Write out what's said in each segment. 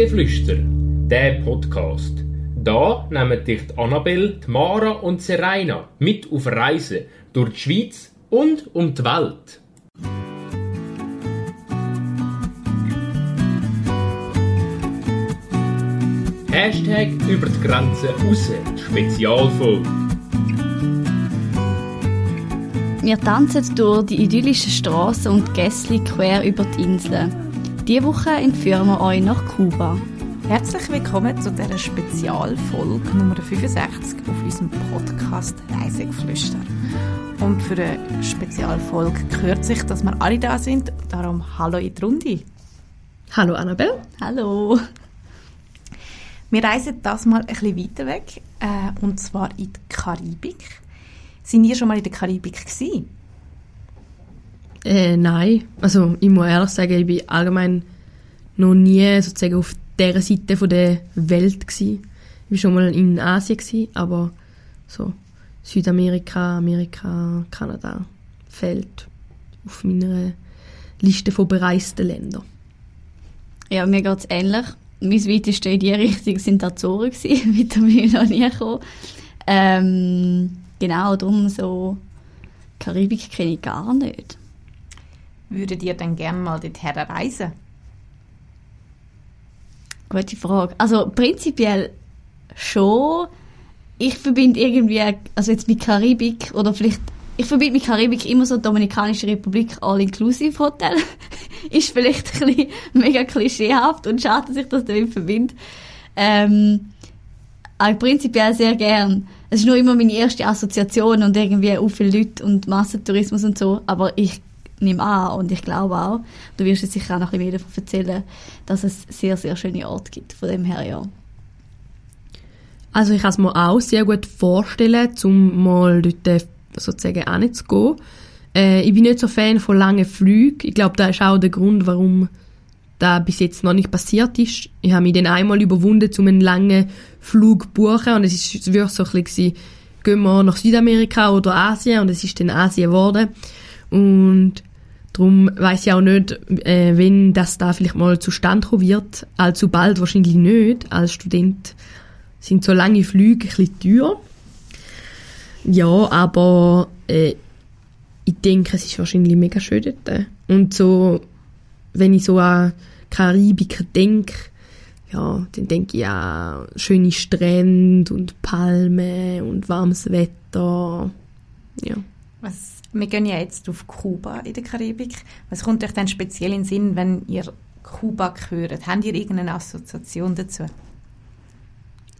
Reisegeflüster, der Podcast. Da nehmen dich die Mara und Serena mit auf Reisen durch die Schweiz und um die Welt. Hashtag über die Grenzen raus, Spezialfolge. Wir tanzen durch die idyllischen Straßen und Gässli quer über die Insel. Diese Woche entführen wir euch nach Kuba. Herzlich willkommen zu dieser Spezialfolge Nummer 65 auf unserem Podcast Reisegeflüster. Und für eine Spezialfolge gehört sich, dass wir alle da sind. Darum hallo in die Runde. Hallo Annabelle. Hallo. Wir reisen das mal ein bisschen weiter weg, äh, und zwar in die Karibik. Sind ihr schon mal in der Karibik gewesen? Äh, nein, also ich muss ehrlich sagen, ich bin allgemein noch nie sozusagen auf dieser Seite der Welt gewesen. Ich war schon mal in Asien, gewesen, aber so Südamerika, Amerika, Kanada fällt auf meiner Liste von bereisten Ländern. Ja, mir geht es ähnlich. Mein weiteste in die Richtung sind die Azoren gewesen. Weiter bin ich noch nie gekommen. Ähm, genau, darum so Karibik kenne ich gar nicht. Würdet ihr dann gerne mal dorthin reisen? Gute Frage. Also prinzipiell schon. Ich verbinde irgendwie, also jetzt mit Karibik oder vielleicht, ich verbinde mit Karibik immer so Dominikanische Republik All-Inclusive Hotel. ist vielleicht ein bisschen mega klischeehaft und schade, dass ich das damit verbinde. Ähm, aber prinzipiell sehr gern. Es ist nur immer meine erste Assoziation und irgendwie auch viele Leute und Massentourismus und so. Aber ich nehme an und ich glaube auch, du wirst jetzt sicher auch noch ein bisschen mehr davon erzählen, dass es sehr, sehr schöne Orte gibt. Von dem her ja. Also ich kann es mir auch sehr gut vorstellen, um mal dort sozusagen hinzugehen. Äh, ich bin nicht so Fan von langen Flügen. Ich glaube, das ist auch der Grund, warum das bis jetzt noch nicht passiert ist. Ich habe mich dann einmal überwunden, um einen langen Flug zu buchen und es ist wirklich so ein bisschen, gehen wir nach Südamerika oder Asien und es ist dann Asien geworden. Und darum weiß ich auch nicht, äh, wenn das da vielleicht mal zustande kommen wird. Allzu bald wahrscheinlich nicht. Als Student sind so lange Flüge ein bisschen teuer. Ja, aber äh, ich denke, es ist wahrscheinlich mega schön dort. Und so, wenn ich so an Karibik denke, ja, dann denke ich an schöne Strände und Palmen und warmes Wetter. Ja. Was, wir gehen ja jetzt auf Kuba in der Karibik. Was kommt euch denn speziell in den Sinn, wenn ihr Kuba hört? Habt ihr irgendeine Assoziation dazu?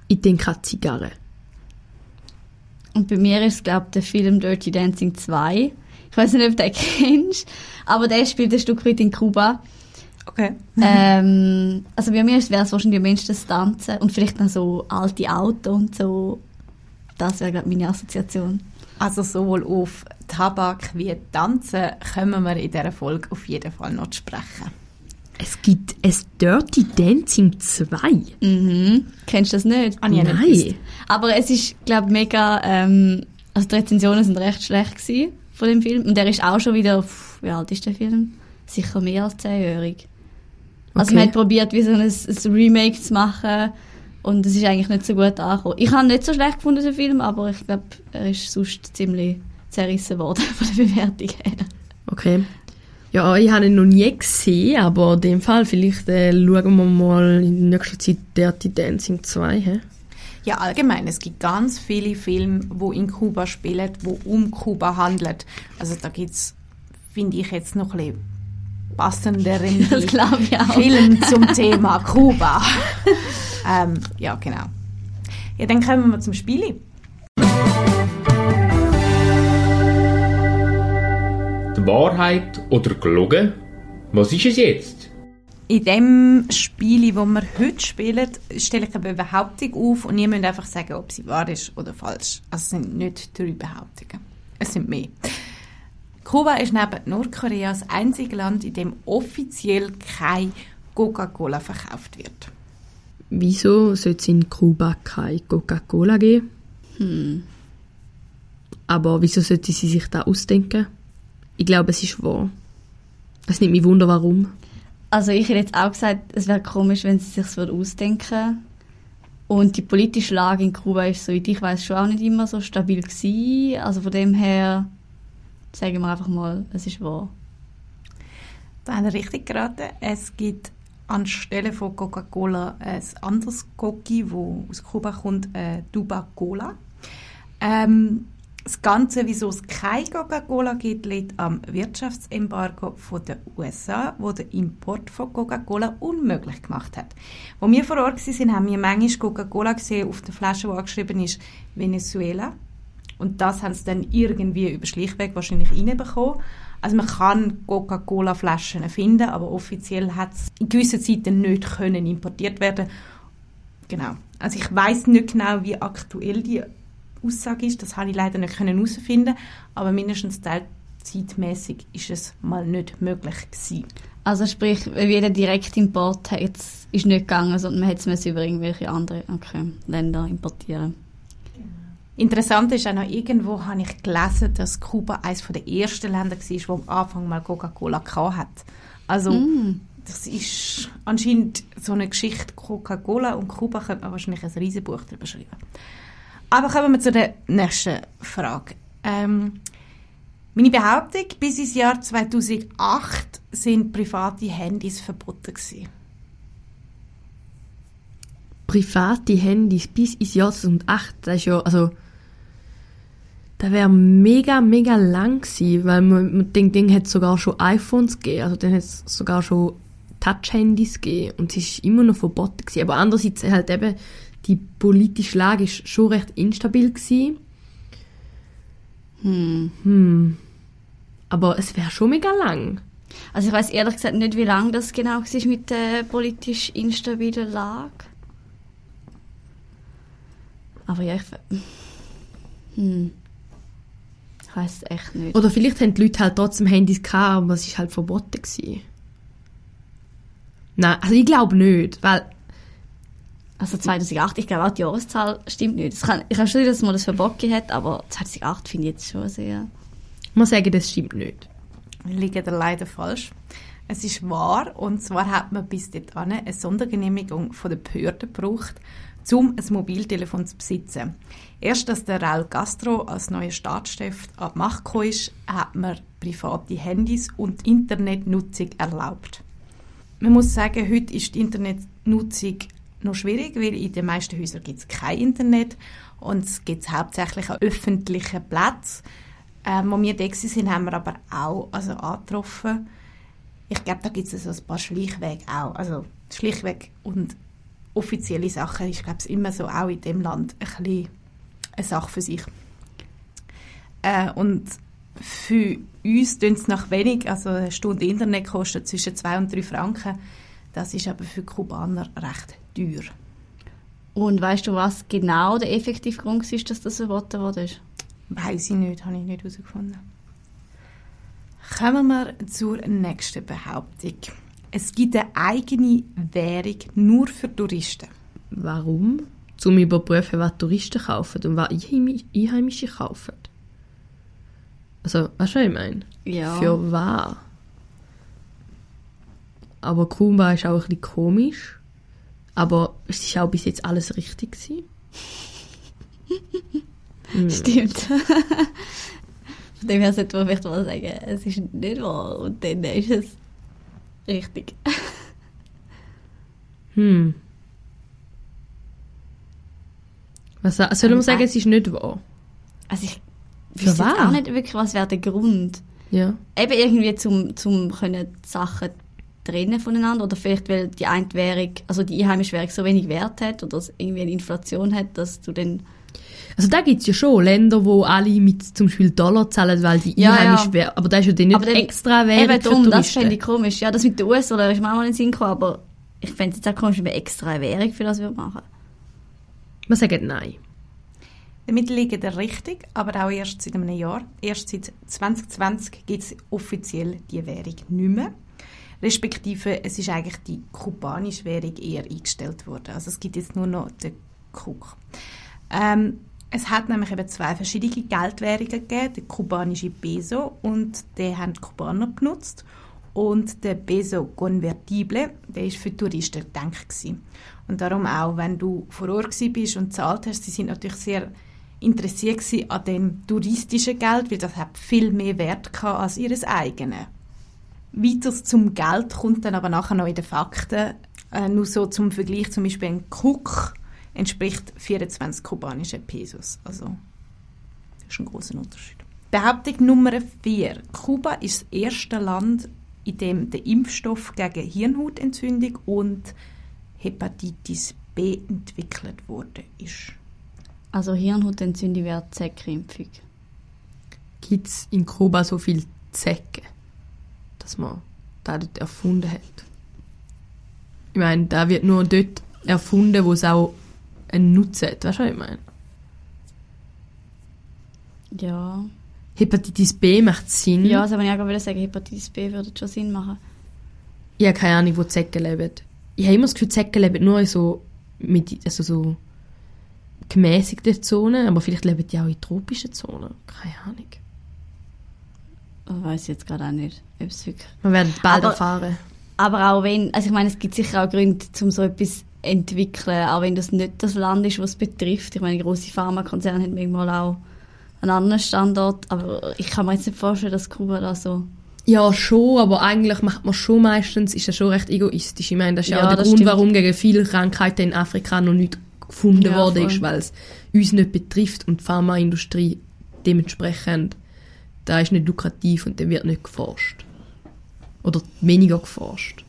Ich denke an Zigarren. Und bei mir ist es, glaube ich, der Film Dirty Dancing 2. Ich weiß nicht, ob du den kennst, aber der spielt ein Stück weit in Kuba. Okay. ähm, also bei mir wäre es wahrscheinlich am Mensch das Tanzen und vielleicht noch so alte Autos und so. Das wäre, glaube meine Assoziation. Also sowohl auf Tabak wie Tanzen kommen wir in dieser Folge auf jeden Fall noch zu sprechen. Es gibt ein Dirty Dancing 2. Mhm. Kennst du das nicht? Ah, nicht Nein. gewusst. Aber es ist, glaube ich, mega, ähm, also die Rezensionen sind recht schlecht gewesen von dem Film. Und der ist auch schon wieder, wie alt ist der Film? Sicher mehr als zehnjährig. Also Okay. man hat probiert, wie so ein, ein Remake zu machen und es ist eigentlich nicht so gut angekommen. Ich habe nicht so schlecht gefunden, den Film, aber ich glaube, er ist sonst ziemlich zerrissen worden von der Bewertung her. Okay. Ja, ich habe ihn noch nie gesehen, aber in dem Fall vielleicht äh, schauen wir mal in nächster Zeit Dirty Dancing 2. He? Ja, allgemein. Es gibt ganz viele Filme, wo in Kuba spielen, wo um Kuba handelt. Also da gibt's, finde ich jetzt noch ein bisschen passenderen Das glaube ich auch. Film zum Thema Kuba. ähm, ja, genau. Ja, dann kommen wir zum Spiel. Wahrheit oder gelogen? Was ist es jetzt? In dem Spiel, wo wir heute spielen, stelle ich eine Behauptung auf und ihr müsst einfach sagen, ob sie wahr ist oder falsch. Also es sind nicht drei Behauptungen. Es sind mehr. Kuba ist neben Nordkorea das einzige Land, in dem offiziell kein Coca-Cola verkauft wird. Wieso sollte es in Kuba keine Coca-Cola geben? Hm. Aber wieso sollte sie sich da ausdenken? Ich glaube, es ist wahr. Es nimmt mich wunder, warum. Also ich hätte jetzt auch gesagt, es wäre komisch, wenn sie sich ausdenken Und die politische Lage in Kuba ist, soweit ich weiß, schon auch nicht immer so stabil gewesen. Also von dem her sagen wir einfach mal, es ist wahr. Da haben richtig geraten. Es gibt anstelle von Coca-Cola ein anderes Coca, wo aus Kuba kommt, äh, Duba Cola. Ähm, das Ganze, wieso es kein Coca-Cola gibt, liegt am Wirtschaftsembargo von den USA, wo der Import von Coca-Cola unmöglich gemacht hat. Wo wir vor Ort waren, haben wir manchmal Coca-Cola gesehen auf der Flasche, wo angeschrieben ist Venezuela. Und das haben sie dann irgendwie über Schlichtweg wahrscheinlich reinbekommen. Also man kann Coca-Cola-Flaschen finden, aber offiziell hat es in gewissen Zeiten nicht können importiert werden. Genau. Also ich weiß nicht genau, wie aktuell die Aussage ist. Das habe ich leider nicht herausfinden aber mindestens zeitmäßig ist es mal nicht möglich gewesen. Also sprich, wie der Direktimport jetzt ist nicht gegangen, sondern man hätte es über irgendwelche anderen okay, Länder importieren. Interessant ist auch noch, irgendwo habe ich gelesen, dass Kuba eines der ersten Länder war, wo am Anfang mal Coca-Cola hat. Also, mm. das ist anscheinend so eine Geschichte Coca-Cola und Kuba könnte man wahrscheinlich ein Riesenbuch darüber schreiben. Aber kommen wir zu der nächsten Frage. Ähm, meine Behauptung, bis ins Jahr 2008 sind private Handys verboten gewesen. Private Handys bis ins Jahr 2008, das ist ja, also, das wäre mega, mega lang gewesen, weil man, man denkt, dann hat sogar schon iPhones gegeben, also dann hat es sogar schon Touch-Handys gegeben und es ist immer noch verboten gewesen. Aber andererseits halt eben, die politische Lage ist schon recht instabil gewesen. Hm. Hm. Aber es wäre schon mega lang. Also ich weiß ehrlich gesagt nicht, wie lang das genau war mit der politisch instabilen Lage. Aber ja, ich... Hm. Ich weiß echt nicht. Oder vielleicht haben die Leute halt trotzdem Handys gehabt, aber es war halt verboten. Gewesen. Nein, also ich glaube nicht, weil also 2008, ich glaube auch die Jahreszahl stimmt nicht. Das kann, ich habe schon, dass man das verboten hat, aber 2008 finde ich jetzt schon sehr... Ich muss sagen, das stimmt nicht. Liegt leider falsch. Es ist wahr, und zwar hat man bis dahin eine Sondergenehmigung von der Behörde gebraucht, um ein Mobiltelefon zu besitzen. Erst als der Raul Castro als neuer Staatschef an die Macht kam, hat man private Handys und Internetnutzung erlaubt. Man muss sagen, heute ist die Internetnutzung noch schwierig, weil in den meisten Häusern gibt es kein Internet und es gibt hauptsächlich an öffentlichen Plätzen. Ähm, wo wir da sind, haben wir aber auch also angetroffen. Ich glaube, da gibt es so ein paar Schleichwege auch. Also Schleichweg und offizielle Sachen ist, glaube ich, immer so auch in dem Land ein bisschen eine Sache für sich. Äh, und für uns tun es nach wenig, also eine Stunde Internet kostet zwischen 2 und 3 Franken. Das ist aber für Kubaner recht teuer. Und weißt du, was genau der effektive Grund ist, dass das verboten wurde? Weiß ich nicht, habe ich nicht herausgefunden. Kommen wir zur nächsten Behauptung. Es gibt eine eigene Währung nur für Touristen. Warum? Zum überprüfen, was Touristen kaufen und was Einheimische kaufen. Also, weißt du, was ich meine? Ja. Für was? Aber Kuba ist auch ein bisschen komisch. Aber es ist auch bis jetzt alles richtig gewesen. Stimmt. Von dem her sollte man vielleicht mal sagen, es ist nicht wahr und dann ist es richtig. hm. Was soll man sagen, es ist nicht wahr? Also ich wüsste auch nicht wirklich, was wäre der Grund. Ja. Eben irgendwie zum, zum können Sachen trennen voneinander oder vielleicht weil die eine Währung, also die einheimische Währung so wenig Wert hat oder irgendwie eine Inflation hat, dass du dann also da gibt es ja schon Länder, wo alle mit zum Beispiel Dollar zahlen, weil die ja, einheimische ja. Währung, aber da ist ja dann nicht dann, extra Währung eben drum, Das fände ich komisch. Ja, das mit den US-Dollar ist mir auch mal in den Sinn gekommen, aber ich fände es jetzt auch komisch, wenn wir extra Währung für das machen Wir sagen nein. Damit liegt er richtig, aber auch erst seit einem Jahr. Erst seit 2020 gibt es offiziell die Währung nicht mehr respektive es ist eigentlich die kubanische Währung eher eingestellt worden. Also es gibt jetzt nur noch den Kuk. Ähm, es hat nämlich eben zwei verschiedene Geldwährungen gegeben, der kubanische Peso und den haben die Kubaner benutzt Und der Peso Convertible, der ist für Touristen gedacht gewesen. Und darum auch, wenn du vor Ort bist und zahlt hast, sie sind natürlich sehr interessiert an dem touristischen Geld, weil das hat viel mehr Wert gehabt als ihres eigenen. Weiter zum Geld kommt dann aber nachher noch in den Fakten. Äh, nur so zum Vergleich, zum Beispiel ein Cook entspricht 24 kubanische Pesos. Also, das ist ein großer Unterschied. Behauptung Nummer 4. Kuba ist das erste Land, in dem der Impfstoff gegen Hirnhautentzündung und Hepatitis B entwickelt wurde. Ist. Also Hirnhautentzündung wäre Zeckimpfung. Gibt es in Kuba so viel Zecken, dass man da dort erfunden hat? Ich meine, da wird nur dort erfunden, wo es auch einen Nutzen hat. Weißt du, was ich meine? Ja. Hepatitis B macht Sinn. Ja, das wollte ich auch gerade sagen, Hepatitis B würde schon Sinn machen. Ich habe keine Ahnung, wo die Zecken leben. Ich habe immer das Gefühl, die Zecken leben nur in so, mit, also so gemäßigten Zonen, aber vielleicht leben die auch in tropischen Zonen. Keine Ahnung. Ich weiß jetzt gerade auch nicht, ob es wirklich... Wir werden bald Aber- erfahren. Aber auch wenn, also ich meine, es gibt sicher auch Gründe, um so etwas zu entwickeln, auch wenn das nicht das Land ist, was es betrifft. Ich meine, große Pharmakonzerne haben manchmal auch einen anderen Standort, aber ich kann mir jetzt nicht vorstellen, dass Kuba da so... Ja, schon, aber eigentlich macht man schon meistens, ist das schon recht egoistisch. Ich meine, das ist ja, Ja, auch der Grund, stimmt. warum gegen viele Krankheiten in Afrika noch nicht gefunden Ja, worden voll. ist, weil es uns nicht betrifft und die Pharmaindustrie dementsprechend, da ist nicht lukrativ und dann wird nicht geforscht. Oder weniger geforscht.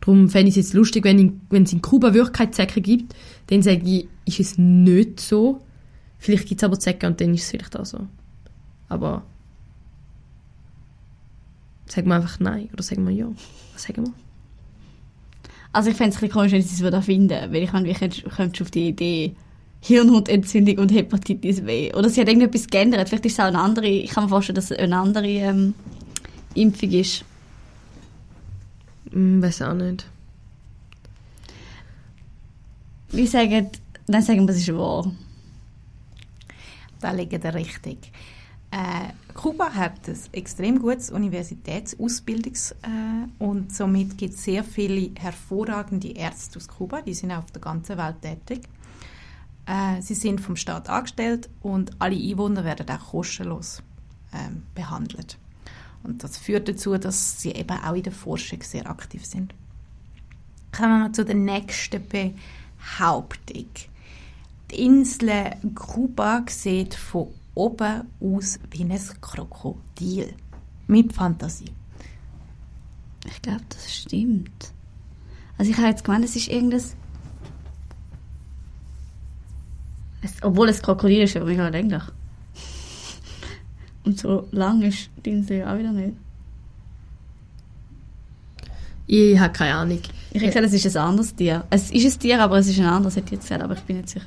Darum fände ich es jetzt lustig, wenn, in, wenn es in Kuba wirklich keine Zecken gibt, dann sage ich, ist es nicht so. Vielleicht gibt es aber Zecken und dann ist es vielleicht auch so. Aber sagen wir einfach nein oder sagen wir ja. Was sagen wir? Also ich fände es ein bisschen komisch, wenn sie es finden, weil ich meine, wie kommst du auf die Idee, Hirnhautentzündung und Hepatitis B? Oder sie hat irgendetwas geändert, vielleicht ist es auch eine andere, ich kann mir vorstellen, dass es eine andere ähm, Impfung ist. Hm, weiß auch nicht. Wir sagen, dann sagen wir, es ist wahr. Da liegt er richtig. Äh, Kuba hat ein extrem gutes Universitätsausbildungs- äh, und somit gibt es sehr viele hervorragende Ärzte aus Kuba, die sind auf der ganzen Welt tätig. Äh, sie sind vom Staat angestellt und alle Einwohner werden auch kostenlos ähm, behandelt. Und das führt dazu, dass sie eben auch in der Forschung sehr aktiv sind. Kommen wir zu der nächsten Behauptung. Die Insel Kuba sieht von oben aus wie ein Krokodil. Mit Fantasie. Ich glaube, das stimmt. Also ich habe jetzt gemeint, es ist irgendein... Es, obwohl es Krokodil ist, aber mega länglich. Und so lang ist die Insel ja auch wieder nicht. Ich habe keine Ahnung. Ich hätte gesagt, es ist ein anderes Tier. Es ist ein Tier, aber es ist ein anderes, hätte ich jetzt gesagt, aber ich bin nicht sicher.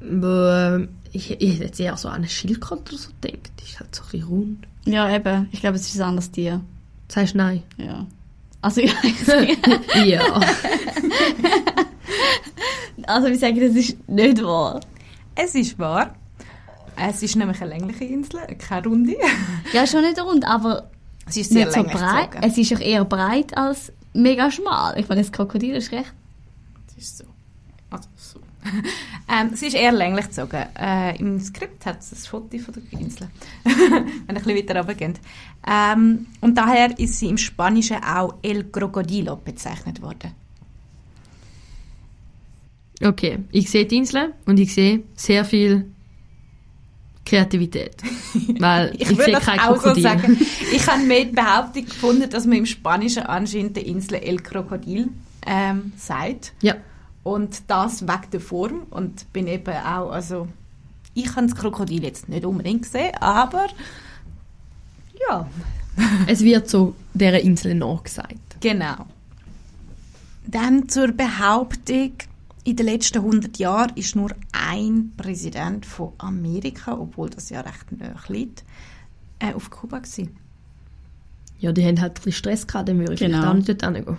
Aber, ähm, ich, ich hätte jetzt eher so an eine Schildkröte oder so gedacht. Die ist halt so ein bisschen rund. Ja, eben. Ich glaube, es ist ein anderes Tier. Sagst du nein? Ja. Also, ja, ich, ja. Also wir sagen, das ist nicht wahr. Es ist wahr. Es ist nämlich eine längliche Insel, keine runde. Ja, schon nicht rund, aber Es ist sehr nicht so breit. gezogen. Es ist auch eher breit als mega schmal. Ich meine, das Krokodil ist recht. Es ist so. Also so. ähm, es ist eher länglich gezogen. Äh, Im Skript hat es ein Foto von der Insel. Wenn ihr ein bisschen weiter runtergeht. Ähm, und daher ist sie im Spanischen auch El Crocodilo bezeichnet worden. Okay, ich sehe die Insel und ich sehe sehr viel Kreativität. Weil ich, Ich, sehe kein auch so Krokodil. sagen. Ich habe mehr die Behauptung gefunden, dass man im Spanischen anscheinend der Insel El Crocodil ähm, sagt. Ja. Und das wegen der Form. Und bin eben auch, also ich habe das Krokodil jetzt nicht unbedingt gesehen, aber ja, Es wird so dieser Insel nachgesagt. genau. Dann zur Behauptung, in den letzten 100 Jahren ist nur ein Präsident von Amerika, obwohl das ja recht nahe liegt, äh, auf Kuba gewesen. Ja, die haben halt ein bisschen Stress gehabt, dann würde ich Genau. auch nicht dort hingehen.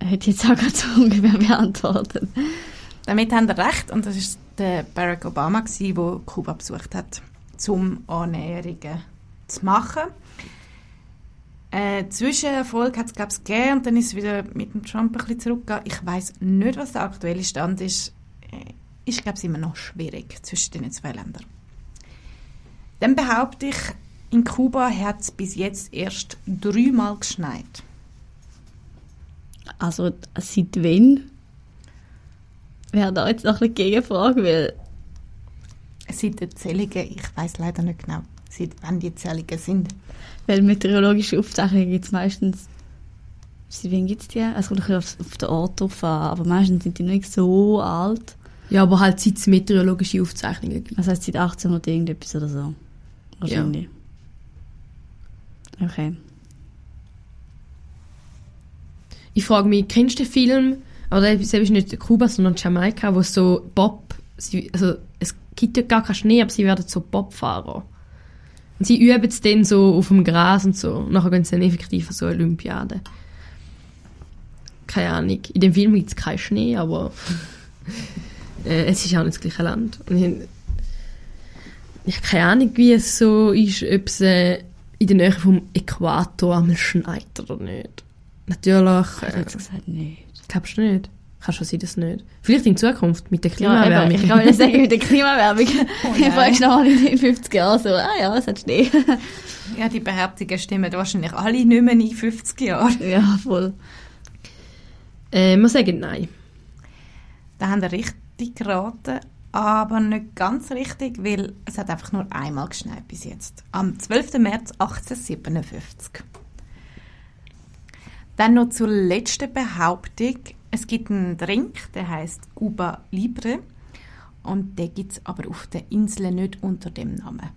Hätte ich jetzt auch gerade so ungefähr beantwortet. Damit haben wir recht und das ist der Barack Obama der Kuba besucht hat, zum Annäherungen zu machen. Äh, Zwischenerfolg hat es, glaube ich, gegeben und dann ist es wieder mit dem Trump ein bisschen zurückgegangen. Ich weiß nicht, was der aktuelle Stand ist. Äh, ist, glaube ich, immer noch schwierig zwischen den zwei Ländern. Dann behaupte ich, in Kuba hat es bis jetzt erst dreimal geschneit. Also, seit wann? Wäre da jetzt noch eine Gegenfrage, weil Seit den Zählungen, ich weiß leider nicht genau, seit wann die Zählungen sind. Weil meteorologische Aufzeichnungen gibt es meistens. Seit wann gibt es die? Es kommt ein bisschen auf, auf den Ort drauf an, aber meistens sind die nicht so alt. Ja, aber halt seit es meteorologische Aufzeichnungen gibt. Das heißt seit 1800 irgendetwas oder so. Wahrscheinlich. Okay. Ich frage mich, kennst du den Film, aber das ist nicht Kuba, sondern Jamaika, wo so Bob, sie, also es gibt ja gar keinen Schnee, aber sie werden so Bobfahrer. Und sie üben es dann so auf dem Gras und so. Und nachher gehen sie dann effektiv an so eine Olympiade. Keine Ahnung. In dem Film gibt es keinen Schnee, aber äh, es ist auch nicht das gleiche Land. Und ich, ich habe keine Ahnung, wie es so ist, ob es äh, in der Nähe vom Äquator einmal schneit oder nicht. Natürlich. Ich Äh, jetzt gesagt, nicht. glaubst du nicht? Kann schon sein, dass nicht. Vielleicht in Zukunft mit der Ja, Klimawärmung. eben, ich kann mir sagen, mit der Klimawärmung. Oh ich frage noch in den 50 Jahren so, ah ja, es hat Schnee. Ja, die Behauptungen stimmen wahrscheinlich alle nicht mehr in 50 Jahren. ja, voll. äh, wir sagen nein. Da haben wir richtig geraten, aber nicht ganz richtig, weil es hat einfach nur einmal geschneit bis jetzt. Am 12. März 1857. Dann noch zur letzten Behauptung. Es gibt einen Drink, der heißt Cuba Libre. Und den gibt es aber auf der Insel nicht unter dem Namen.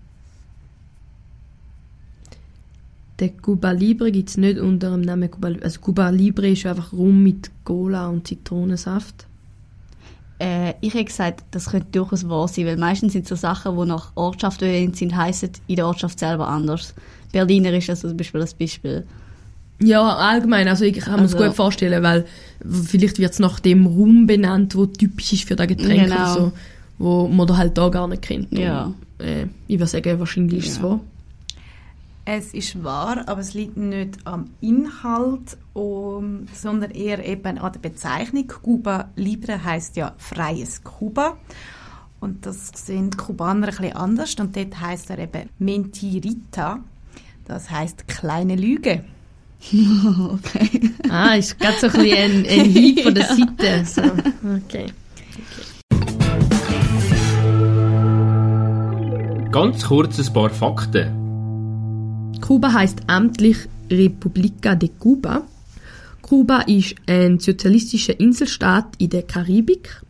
Der Cuba Libre gibt es nicht unter dem Namen Cuba Libre. Also Cuba Libre ist einfach Rum mit Cola und Zitronensaft. Äh, ich hätte gesagt, das könnte durchaus wahr sein, weil meistens sind so Sachen, die nach Ortschaft benannt sind, heissen in der Ortschaft selber anders. Berliner ist also zum Beispiel das Beispiel. Ja, allgemein. Also ich kann mir das Also- gut vorstellen, weil vielleicht wird es nach dem Rum benannt, wo typisch ist für das Getränk Genau. oder so, wo man da halt da gar nicht kennt. Ja. Und, äh, ich würde sagen, wahrscheinlich ist es Ja. wahr. Es ist wahr, aber es liegt nicht am Inhalt, um, sondern eher eben an der Bezeichnung. Cuba Libre heißt ja freies Kuba. Und das sehen die Kubaner ein bisschen anders. Und dort heißt er eben Mentirita. Das heißt kleine Lüge. okay. Ah, ist gerade so ein bisschen ein, ein Hieb von der Seite. So. Okay. Ganz kurz ein paar Fakten. Kuba heißt amtlich República de Cuba. Kuba ist ein sozialistischer Inselstaat in der Karibik.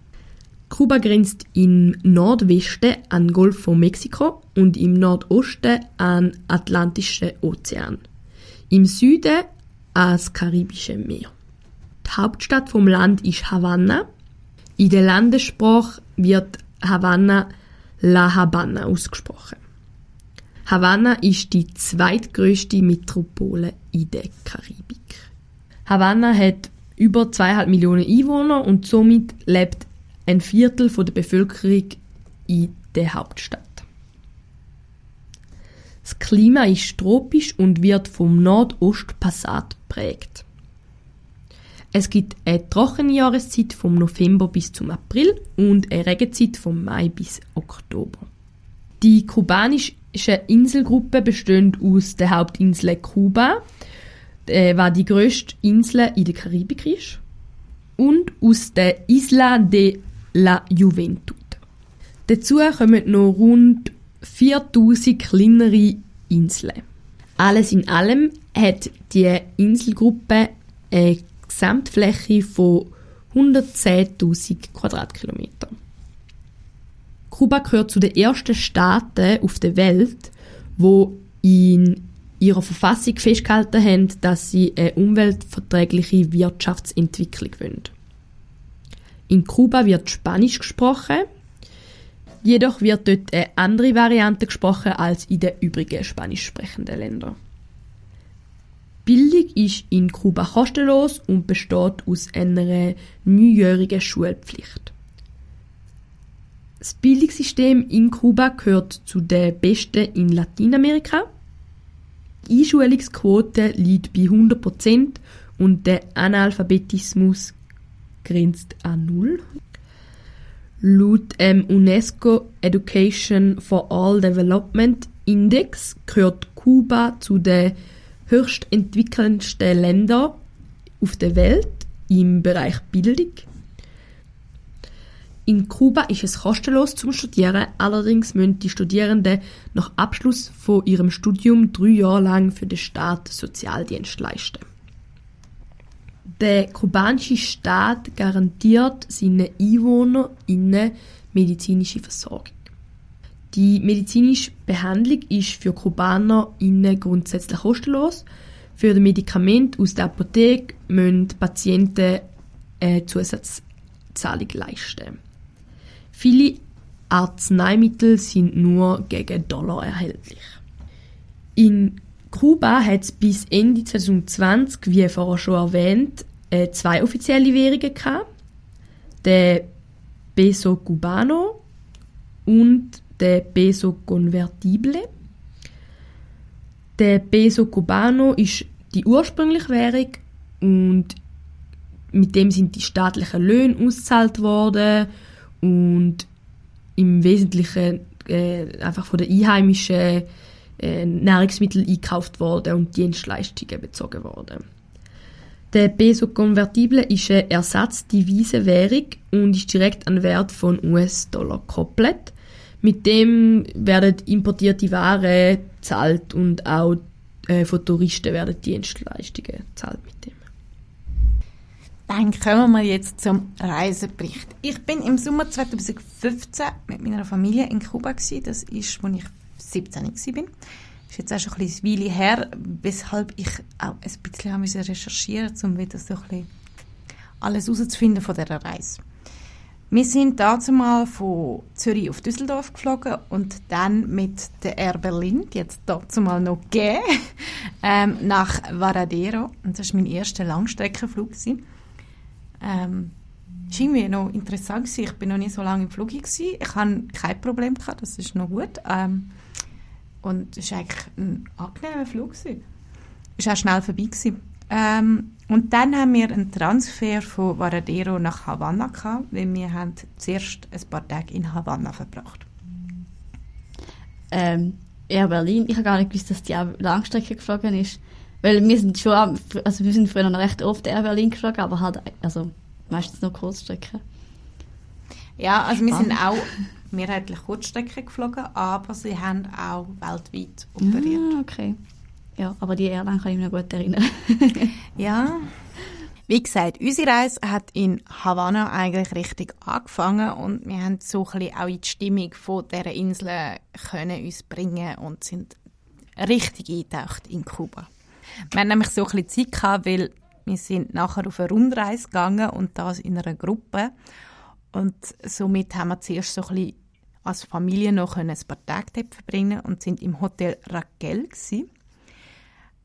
Kuba grenzt im Nordwesten an den Golf von Mexiko und im Nordosten an den Atlantischen Ozean. Im Süden ans Karibische Meer. Die Hauptstadt vom Land ist Havanna. In der Landessprache wird Havanna La Habana ausgesprochen. Havanna ist die zweitgrößte Metropole in der Karibik. Havanna hat über zweieinhalb Millionen Einwohner und somit lebt ein Viertel der Bevölkerung in der Hauptstadt. Das Klima ist tropisch und wird vom Nordostpassat prägt. Es gibt eine trockene Jahreszeit vom November bis zum April und eine Regenzeit vom Mai bis Oktober. Die kubanische Inselgruppe besteht aus der Hauptinsel Kuba, äh, die grösste Insel in der Karibik ist, und aus der Isla de la Juventud. Dazu kommen noch rund 4000 kleinere Inseln. Alles in allem hat die Inselgruppe eine Gesamtfläche von 110.000 Quadratkilometer. Kuba gehört zu den ersten Staaten auf der Welt, wo in ihrer Verfassung festgehalten haben, dass sie eine umweltverträgliche Wirtschaftsentwicklung wollen. In Kuba wird Spanisch gesprochen, jedoch wird dort eine andere Variante gesprochen als in den übrigen spanisch sprechenden Ländern. Bildung ist in Kuba kostenlos und besteht aus einer neunjährigen Schulpflicht. Das Bildungssystem in Kuba gehört zu den besten in Lateinamerika. Die Einschulungsquote liegt bei 100% und der Analphabetismus grenzt an Null. Laut ähm, UNESCO Education for All Development Index gehört Kuba zu den höchst entwickelndsten Ländern auf der Welt im Bereich Bildung. In Kuba ist es kostenlos zum Studieren, allerdings müssen die Studierenden nach Abschluss von ihrem Studium drei Jahre lang für den Staat Sozialdienst leisten. Der kubanische Staat garantiert seinen EinwohnerInnen medizinische Versorgung. Die medizinische Behandlung ist für KubanerInnen grundsätzlich kostenlos. Für die Medikamente aus der Apotheke müssen Patienten eine Zusatzzahlung leisten. Viele Arzneimittel sind nur gegen Dollar erhältlich. In Kuba hat bis Ende 2020, wie vorher schon erwähnt, äh, zwei offizielle Währungen gehabt. Der Peso Cubano und der Peso Convertible. Der Peso Cubano ist die ursprüngliche Währung und mit dem sind die staatlichen Löhne ausgezahlt worden und im Wesentlichen äh, einfach von den einheimischen äh, Nahrungsmittel eingekauft worden und Dienstleistungen bezogen worden. Der Peso Convertible ist eine Ersatzdevisenwährung und ist direkt an den Wert von US-Dollar gekoppelt. Mit dem werden importierte Waren zahlt und auch äh, von Touristen werden Dienstleistungen zahlt mit dem. Dann kommen wir jetzt zum Reisebericht. Ich bin im Sommer 2015 mit meiner Familie in Kuba gewesen. Das ist, als ich 17 war. Das ist jetzt auch schon ein bisschen Weile her, weshalb ich auch ein bisschen musste recherchieren musste, um wieder so ein bisschen alles herauszufinden von dieser Reise. Wir sind dazu mal von Zürich auf Düsseldorf geflogen und dann mit der Air Berlin, die jetzt dazu mal noch gegeben, ähm, nach Varadero. Und das war mein erster Langstreckenflug. Ähm, war irgendwie noch interessant. Ich bin noch nie so lange im Flug gewesen. Ich hatte kein Problem gehabt, das ist noch gut. Ähm, und es war eigentlich ein angenehmer Flug. Es war auch schnell vorbei gewesen. Ähm, und dann haben wir einen Transfer von Varadero nach Havanna gehabt, weil wir haben zuerst ein paar Tage in Havanna verbracht. Ähm, Air Berlin, ich habe gar nicht gewusst, dass die auch Langstrecke geflogen ist. Weil wir sind schon, also wir sind früher noch recht oft Air Berlin geflogen, aber halt, also meistens nur Kurzstrecke. Ja, also wir sind auch mehrheitlich Kurzstrecke geflogen, aber sie haben auch weltweit operiert. Ah, okay. Ja, aber die Airline kann ich noch gut erinnern. Ja. Wie gesagt, unsere Reise hat in Havanna eigentlich richtig angefangen und wir haben so ein bisschen auch in die Stimmung von dieser Insel können uns bringen und sind richtig eingetaucht in Kuba. Wir haben nämlich so ein bisschen Zeit gehabt, weil wir sind nachher auf eine Rundreise gegangen und das in einer Gruppe und somit haben wir zuerst so ein bisschen als Familie noch ein paar Tage dort verbringen und sind im Hotel Raquel gewesen.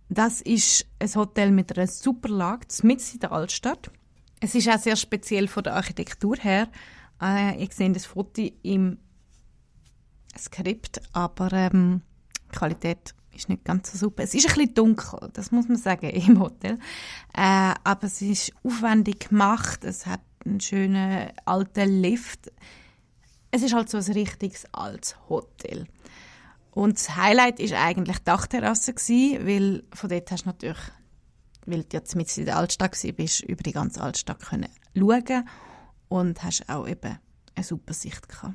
Das ist ein Hotel mit einer super Lage, mitten in der Altstadt. Es ist auch sehr speziell von der Architektur her. Äh, ich sehe das Foto im Skript, aber ähm, die Qualität ist nicht ganz so super. Es ist ein bisschen dunkel, das muss man sagen, im Hotel. Äh, aber es ist aufwendig gemacht, es hat einen schönen alten Lift. Es ist halt so ein richtiges altes Hotel. Und das Highlight ist eigentlich die Dachterrasse gewesen, weil von dort hast du natürlich, weil du jetzt mit in der Altstadt bist, über die ganze Altstadt können schauen und hast auch eben eine super Sicht gehabt.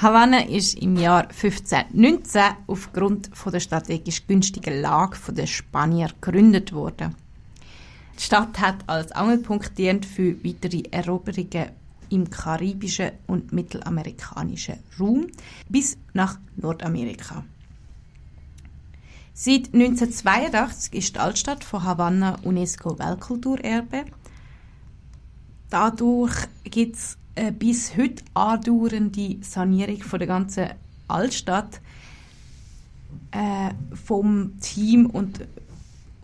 Havanna ist im Jahr 1519 aufgrund von der strategisch günstigen Lage der Spanier gegründet worden. Die Stadt hat als Angelpunkt dient für weitere Eroberungen im karibischen und mittelamerikanischen Raum bis nach Nordamerika. Seit 1982 ist die Altstadt von Havanna UNESCO Weltkulturerbe. Dadurch gibt es eine bis heute andauernde Sanierung von der ganzen Altstadt äh, vom Team und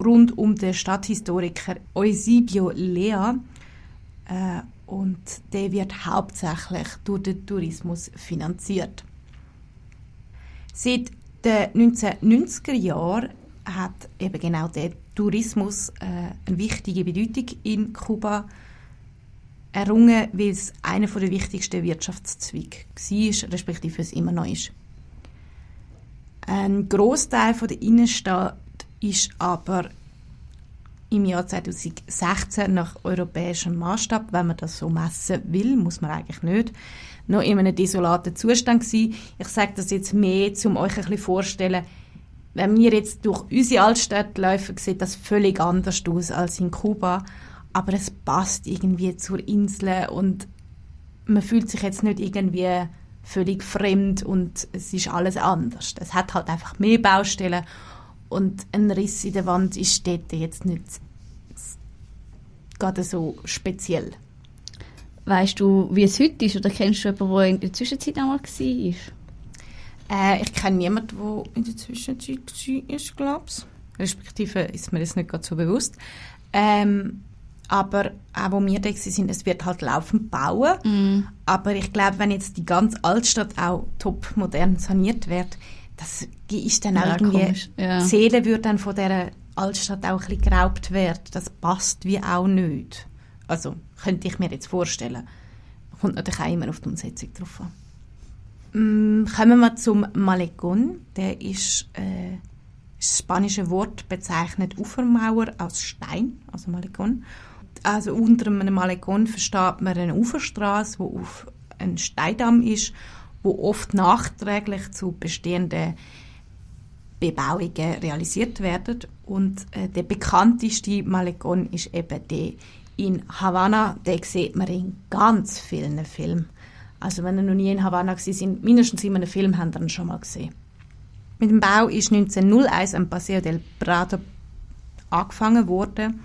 rund um den Stadthistoriker Eusebio Lea. Äh, und der wird hauptsächlich durch den Tourismus finanziert. Seit den 1990er Jahren hat eben genau der Tourismus äh, eine wichtige Bedeutung in Kuba errungen, weil es einer der wichtigsten Wirtschaftszweige war, respektive es immer noch ist. Ein Großteil der Innenstadt ist aber im Jahr 2016 nach europäischem Maßstab, wenn man das so messen will, muss man eigentlich nicht, noch in einem desolaten Zustand gewesen. Ich sage das jetzt mehr, um euch ein bisschen vorstellen, wenn wir jetzt durch unsere Altstadt laufen, sieht das völlig anders aus als in Kuba, aber es passt irgendwie zur Insel und man fühlt sich jetzt nicht irgendwie völlig fremd und es ist alles anders. Es hat halt einfach mehr Baustellen und ein Riss in der Wand ist dort jetzt nicht gerade so speziell. Weißt du, wie es heute ist? Oder kennst du jemanden, der in der Zwischenzeit einmal war? Äh, ich kenne niemanden, der in der Zwischenzeit war, glaube ich. Respektive ist mir das nicht gerade so bewusst. Ähm, aber auch wo wir da sind, es wird halt laufend bauen. Mm. Aber ich glaube, wenn jetzt die ganze Altstadt auch top modern saniert wird, das ist dann auch Ja, irgendwie, komisch, ja. die Seele würde dann von dieser Altstadt auch ein bisschen geraubt werden. Das passt wie auch nicht. Also, könnte ich mir jetzt vorstellen. Kommt natürlich auch immer auf die Umsetzung drauf an. Mm, kommen wir zum Malecón. Der ist, äh, das spanische Wort bezeichnet Ufermauer aus Stein, also Malecón. Also unter einem Malecón versteht man eine Uferstraße, wo auf ein Steindamm ist, wo oft nachträglich zu bestehenden Bebauungen realisiert werden. Und äh, der bekannteste Malecón ist eben der in Havanna. Den sieht man in ganz vielen Filmen. Also wenn ihr noch nie in Havanna sind, mindestens in einem Film habt ihr ihn schon mal gesehen. Mit dem Bau ist 1901 am Paseo del Prado angefangen worden.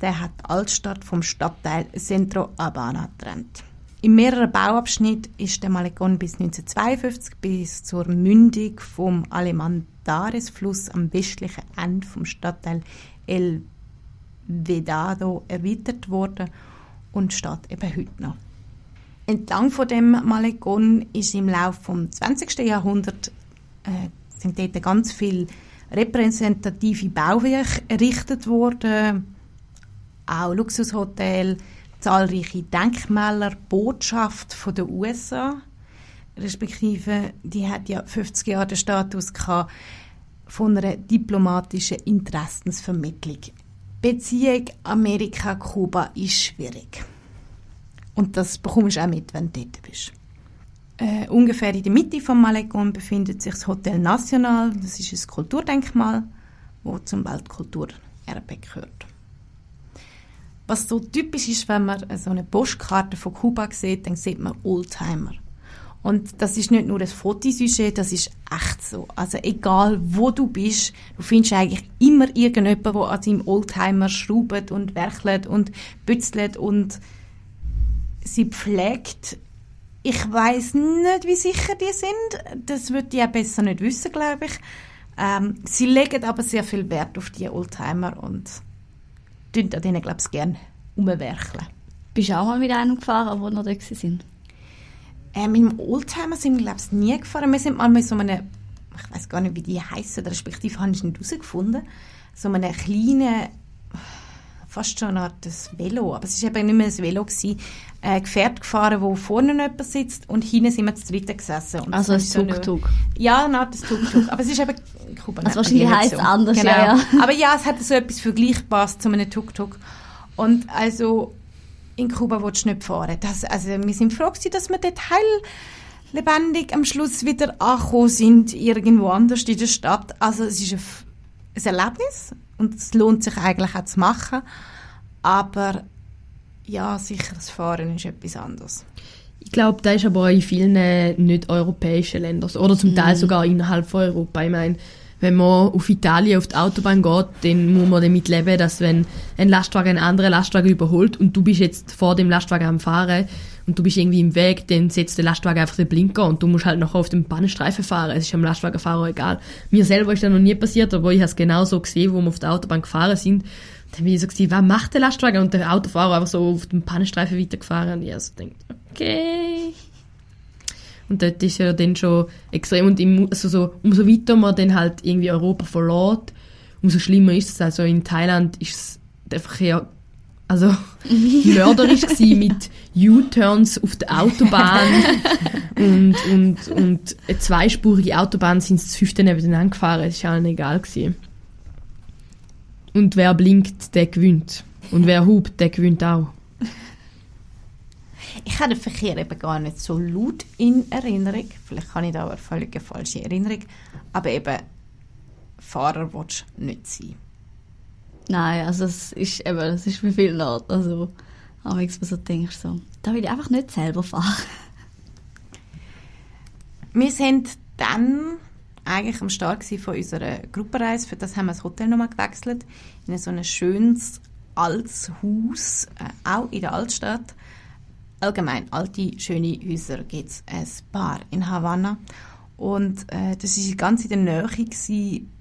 Der hat die Altstadt vom Stadtteil Centro Habana getrennt. In mehreren Bauabschnitten ist der Malecón bis 1952 bis zur Mündung vom Alemandares-Fluss am westlichen Ende vom Stadtteil El Vedado erweitert worden und steht eben heute noch. Entlang von dem Malecón ist im Laufe vom 20. Jahrhundert äh, sind dort ganz viele repräsentative Bauwerke errichtet worden, auch Luxushotel, zahlreiche Denkmäler, Botschaft von den USA, respektive die hat ja 50 Jahre den Status gehabt von einer diplomatischen Interessensvermittlung. Beziehung Amerika-Kuba ist schwierig. Und das bekommst du auch mit, wenn du dort bist. Äh, ungefähr in der Mitte vom Malecón befindet sich das Hotel Nacional. Das ist ein Kulturdenkmal, wo zum Weltkulturerbe gehört. Was so typisch ist, wenn man so eine Postkarte von Kuba sieht, dann sieht man Oldtimer. Und das ist nicht nur ein Fotosujet, das ist echt so. Also egal, wo du bist, du findest eigentlich immer irgendjemanden, der an seinem Oldtimer schraubt und werkelt und bützelt und sie pflegt. Ich weiß nicht, wie sicher die sind. Das würde ich auch besser nicht wissen, glaube ich. Ähm, sie legen aber sehr viel Wert auf die Oldtimer und tun an denen, glaube ich, gerne umwerkeln. Bist du auch mal mit einem gefahren, wo noch da sind? Äh, mit dem Oldtimer sind wir, glaube ich, nie gefahren. Wir sind mal mit so einem, ich weiß gar nicht, wie die heißen, respektive habe ich nicht herausgefunden, so einem kleinen, fast schon eine Art Velo, aber es war eben nicht mehr ein Velo, gewesen, äh, Gefährt gefahren, wo vorne jemand sitzt und hinten sind wir zu dritten gesessen. Und Also ein ist so Tuk-Tuk. Ja, eine Art Tuk-Tuk. aber es ist eben Kuba. Also wahrscheinlich heisst es anders, genau. ja, ja. Aber ja, es hat so etwas Vergleichbares zu einem Tuk-Tuk. Und also in Kuba willst du nicht fahren. Das, also wir sind froh gewesen, dass wir dort heil lebendig am Schluss wieder angekommen sind, irgendwo anders in der Stadt. Also es ist ein, ein Erlebnis und es lohnt sich eigentlich auch zu machen. Aber ja, sicheres Fahren ist etwas anderes. Ich glaube, das ist aber auch in vielen nicht-europäischen Ländern. Oder zum Teil sogar innerhalb von Europa. Ich meine, wenn man auf Italien auf die Autobahn geht, dann muss man damit leben, dass wenn ein Lastwagen einen anderen Lastwagen überholt und du bist jetzt vor dem Lastwagen am Fahren und du bist irgendwie im Weg, dann setzt der Lastwagen einfach den Blinker und du musst halt nachher auf dem Bahnstreifen fahren. Es ist dem Lastwagenfahrer egal. Mir selber ist das noch nie passiert, aber ich habe es genau so gesehen, wo wir auf der Autobahn gefahren sind. Dann bin ich so gewesen, was macht der Lastwagen? Und der Autofahrer einfach so auf dem Pannenstreifen weitergefahren. Und ich also denkt, okay. Und dort ist ja dann schon extrem. Und im, also so, umso weiter man dann halt irgendwie Europa verlässt, umso schlimmer ist es. Also in Thailand ist es der Verkehr also mörderisch gewesen mit U-Turns auf der Autobahn und, und, und eine zweispurige Autobahn sind das fünfte nebeneinander gefahren. Das war allen egal. Gewesen. Und wer blinkt, der gewinnt. Und wer hupt, der gewinnt auch. Ich habe den Verkehr eben gar nicht so laut in Erinnerung. Vielleicht habe ich da aber völlig eine falsche Erinnerung. Aber eben, Fahrer willst du nicht sein. Nein, also es ist eben, das ist wie viel Art. Also, aber ich so denkst so, da will ich einfach nicht selber fahren. Wir sind dann eigentlich am Start von unserer Gruppenreise. Für das haben wir das Hotel nochmal gewechselt. In so ein schönes altes Haus, äh, auch in der Altstadt. Allgemein, alte, schöne Häuser gibt es ein paar in Havanna. Und äh, das war ganz in der Nähe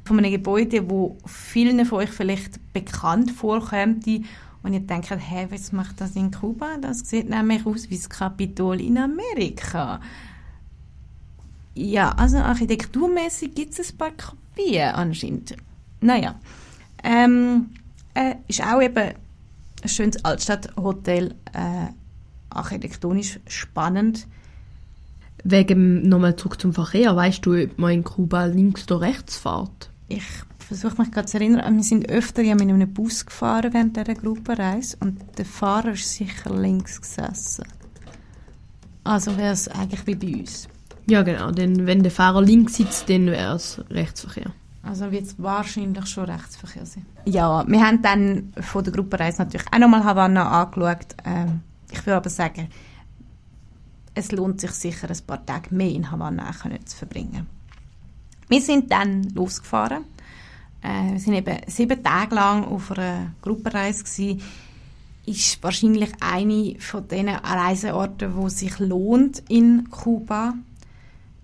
von einem Gebäude, wo vielen von euch vielleicht bekannt vorkommt. Und ihr denkt, hey, was macht das in Kuba? Das sieht nämlich aus wie das Kapitol in Amerika. Ja, also architekturmäßig gibt es ein paar Kopien anscheinend. Naja, ähm, äh, ist auch eben ein schönes Altstadthotel, äh, architektonisch spannend. Wegen nochmal zurück zum Verkehr, weißt du, ob man in Kuba links oder rechts fährt? Ich versuche mich gerade zu erinnern, wir sind öfter ja mit einem Bus gefahren während dieser Gruppenreise und der Fahrer ist sicher links gesessen. Also wäre es eigentlich wie bei uns. Ja, genau. Denn wenn der Fahrer links sitzt, dann wäre es Rechtsverkehr. Also wird es wahrscheinlich schon Rechtsverkehr sein. Ja, wir haben dann von der Gruppenreise natürlich auch nochmal Havanna angeschaut. Ähm, ich würde aber sagen, es lohnt sich sicher, ein paar Tage mehr in Havanna zu verbringen. Wir sind dann losgefahren. Äh, wir sind eben sieben Tage lang auf einer Gruppenreise gewesen. Ist wahrscheinlich eine von diesen Reiseorten, wo sich lohnt in Kuba,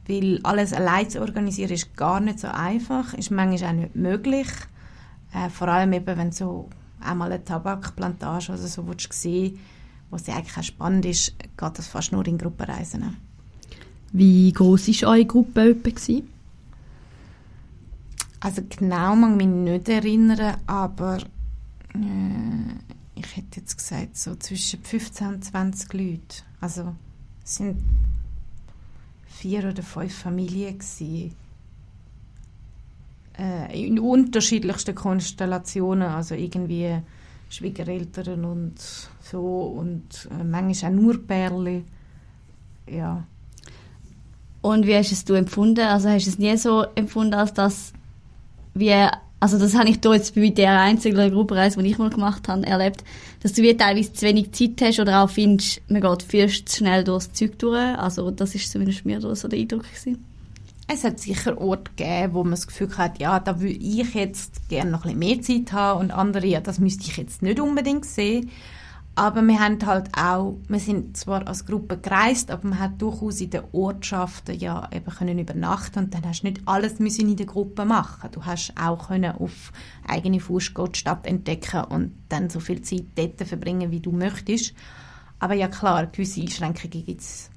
weil alles allein zu organisieren ist gar nicht so einfach, ist manchmal auch nicht möglich. Äh, vor allem eben, wenn so einmal eine Tabakplantage oder so willst sehen was ja eigentlich auch spannend ist, geht das fast nur in Gruppenreisen. Wie groß war eure Gruppe etwa? Also genau mag ich mich nicht erinnern, aber äh, ich hätte jetzt gesagt, so zwischen 15 und 20 Leute. Also es sind vier oder fünf Familien gewesen. Äh, in unterschiedlichsten Konstellationen, also irgendwie Schwiegereltern und so und äh, manchmal auch nur Perle. Ja. Und wie hast es du empfunden? Also hast du es nie so empfunden, als dass wie, also das habe ich da jetzt bei der einzigen Gruppenreise, die ich mal gemacht habe, erlebt, dass du wie teilweise zu wenig Zeit hast oder auch findest, man geht viel zu schnell durchs Zeug durch. Also das ist zumindest mir so der Eindruck gewesen. Es hat sicher Orte gegeben, wo man das Gefühl hat, ja, da würde ich jetzt gerne noch ein bisschen mehr Zeit haben und andere, ja, das müsste ich jetzt nicht unbedingt sehen. Aber wir haben halt auch, wir sind zwar als Gruppe gereist, aber man hat durchaus in den Ortschaften ja eben können übernachten und dann hast du nicht alles müssen in der Gruppe machen. Du hast auch können auf eigene Faust die Stadt entdecken und dann so viel Zeit dort verbringen, wie du möchtest. Aber ja klar, gewisse Einschränkungen gibt es.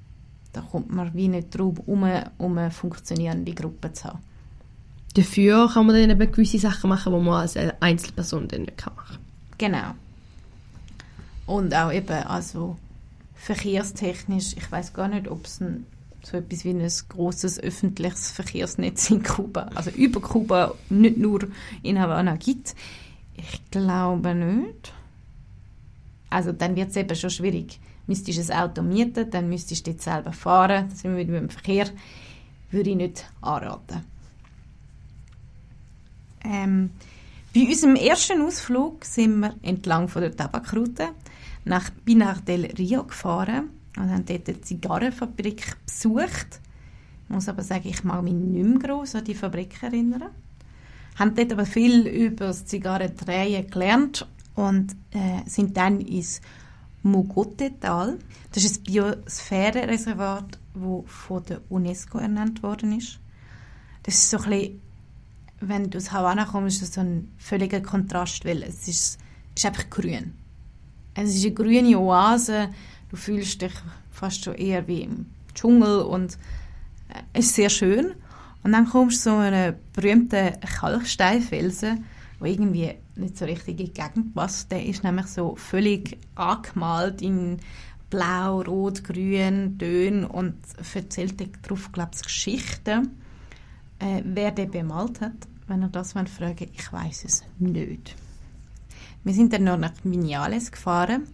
Da kommt man wie nicht drauf, um, um eine funktionierende Gruppe zu haben. Dafür kann man dann eben gewisse Sachen machen, die man als Einzelperson dann nicht machen kann. Genau. Und auch eben, also verkehrstechnisch, ich weiß gar nicht, ob es ein, so etwas wie ein großes öffentliches Verkehrsnetz in Kuba, also über Kuba, nicht nur in Havanna gibt. Ich glaube nicht. Also dann wird es eben schon schwierig. Müsstest du ein Auto mieten, dann müsstest du selber fahren. Das sind wir mit dem Verkehr. Würde ich nicht anraten. Ähm, bei unserem ersten Ausflug sind wir entlang von der Tabakroute nach Pinar del Rio gefahren und haben dort eine Zigarrenfabrik besucht. Ich muss aber sagen, ich mag mich nicht mehr gross an die Fabrik erinnern. Haben dort aber viel über das Zigarrendrehen gelernt und äh, sind dann ins Mogote-Tal. Das ist ein Biosphärenreservat, das von der UNESCO ernannt worden ist. Das ist so ein bisschen, wenn du aus Havanna kommst, ist das so ein völliger Kontrast, weil es ist, ist einfach grün. Es ist eine grüne Oase. Du fühlst dich fast schon eher wie im Dschungel und äh, es ist sehr schön. Und dann kommst du zu einem berühmten Kalksteinfelsen der irgendwie nicht so richtig in die Gegend passt. Der ist nämlich so völlig angemalt in blau, rot, grün, Tönen und erzählt darauf, glaube ich, Geschichten. Äh, wer den bemalt hat, wenn ihr das fragen ich weiß es nicht. Wir sind dann noch nach Vinales gefahren.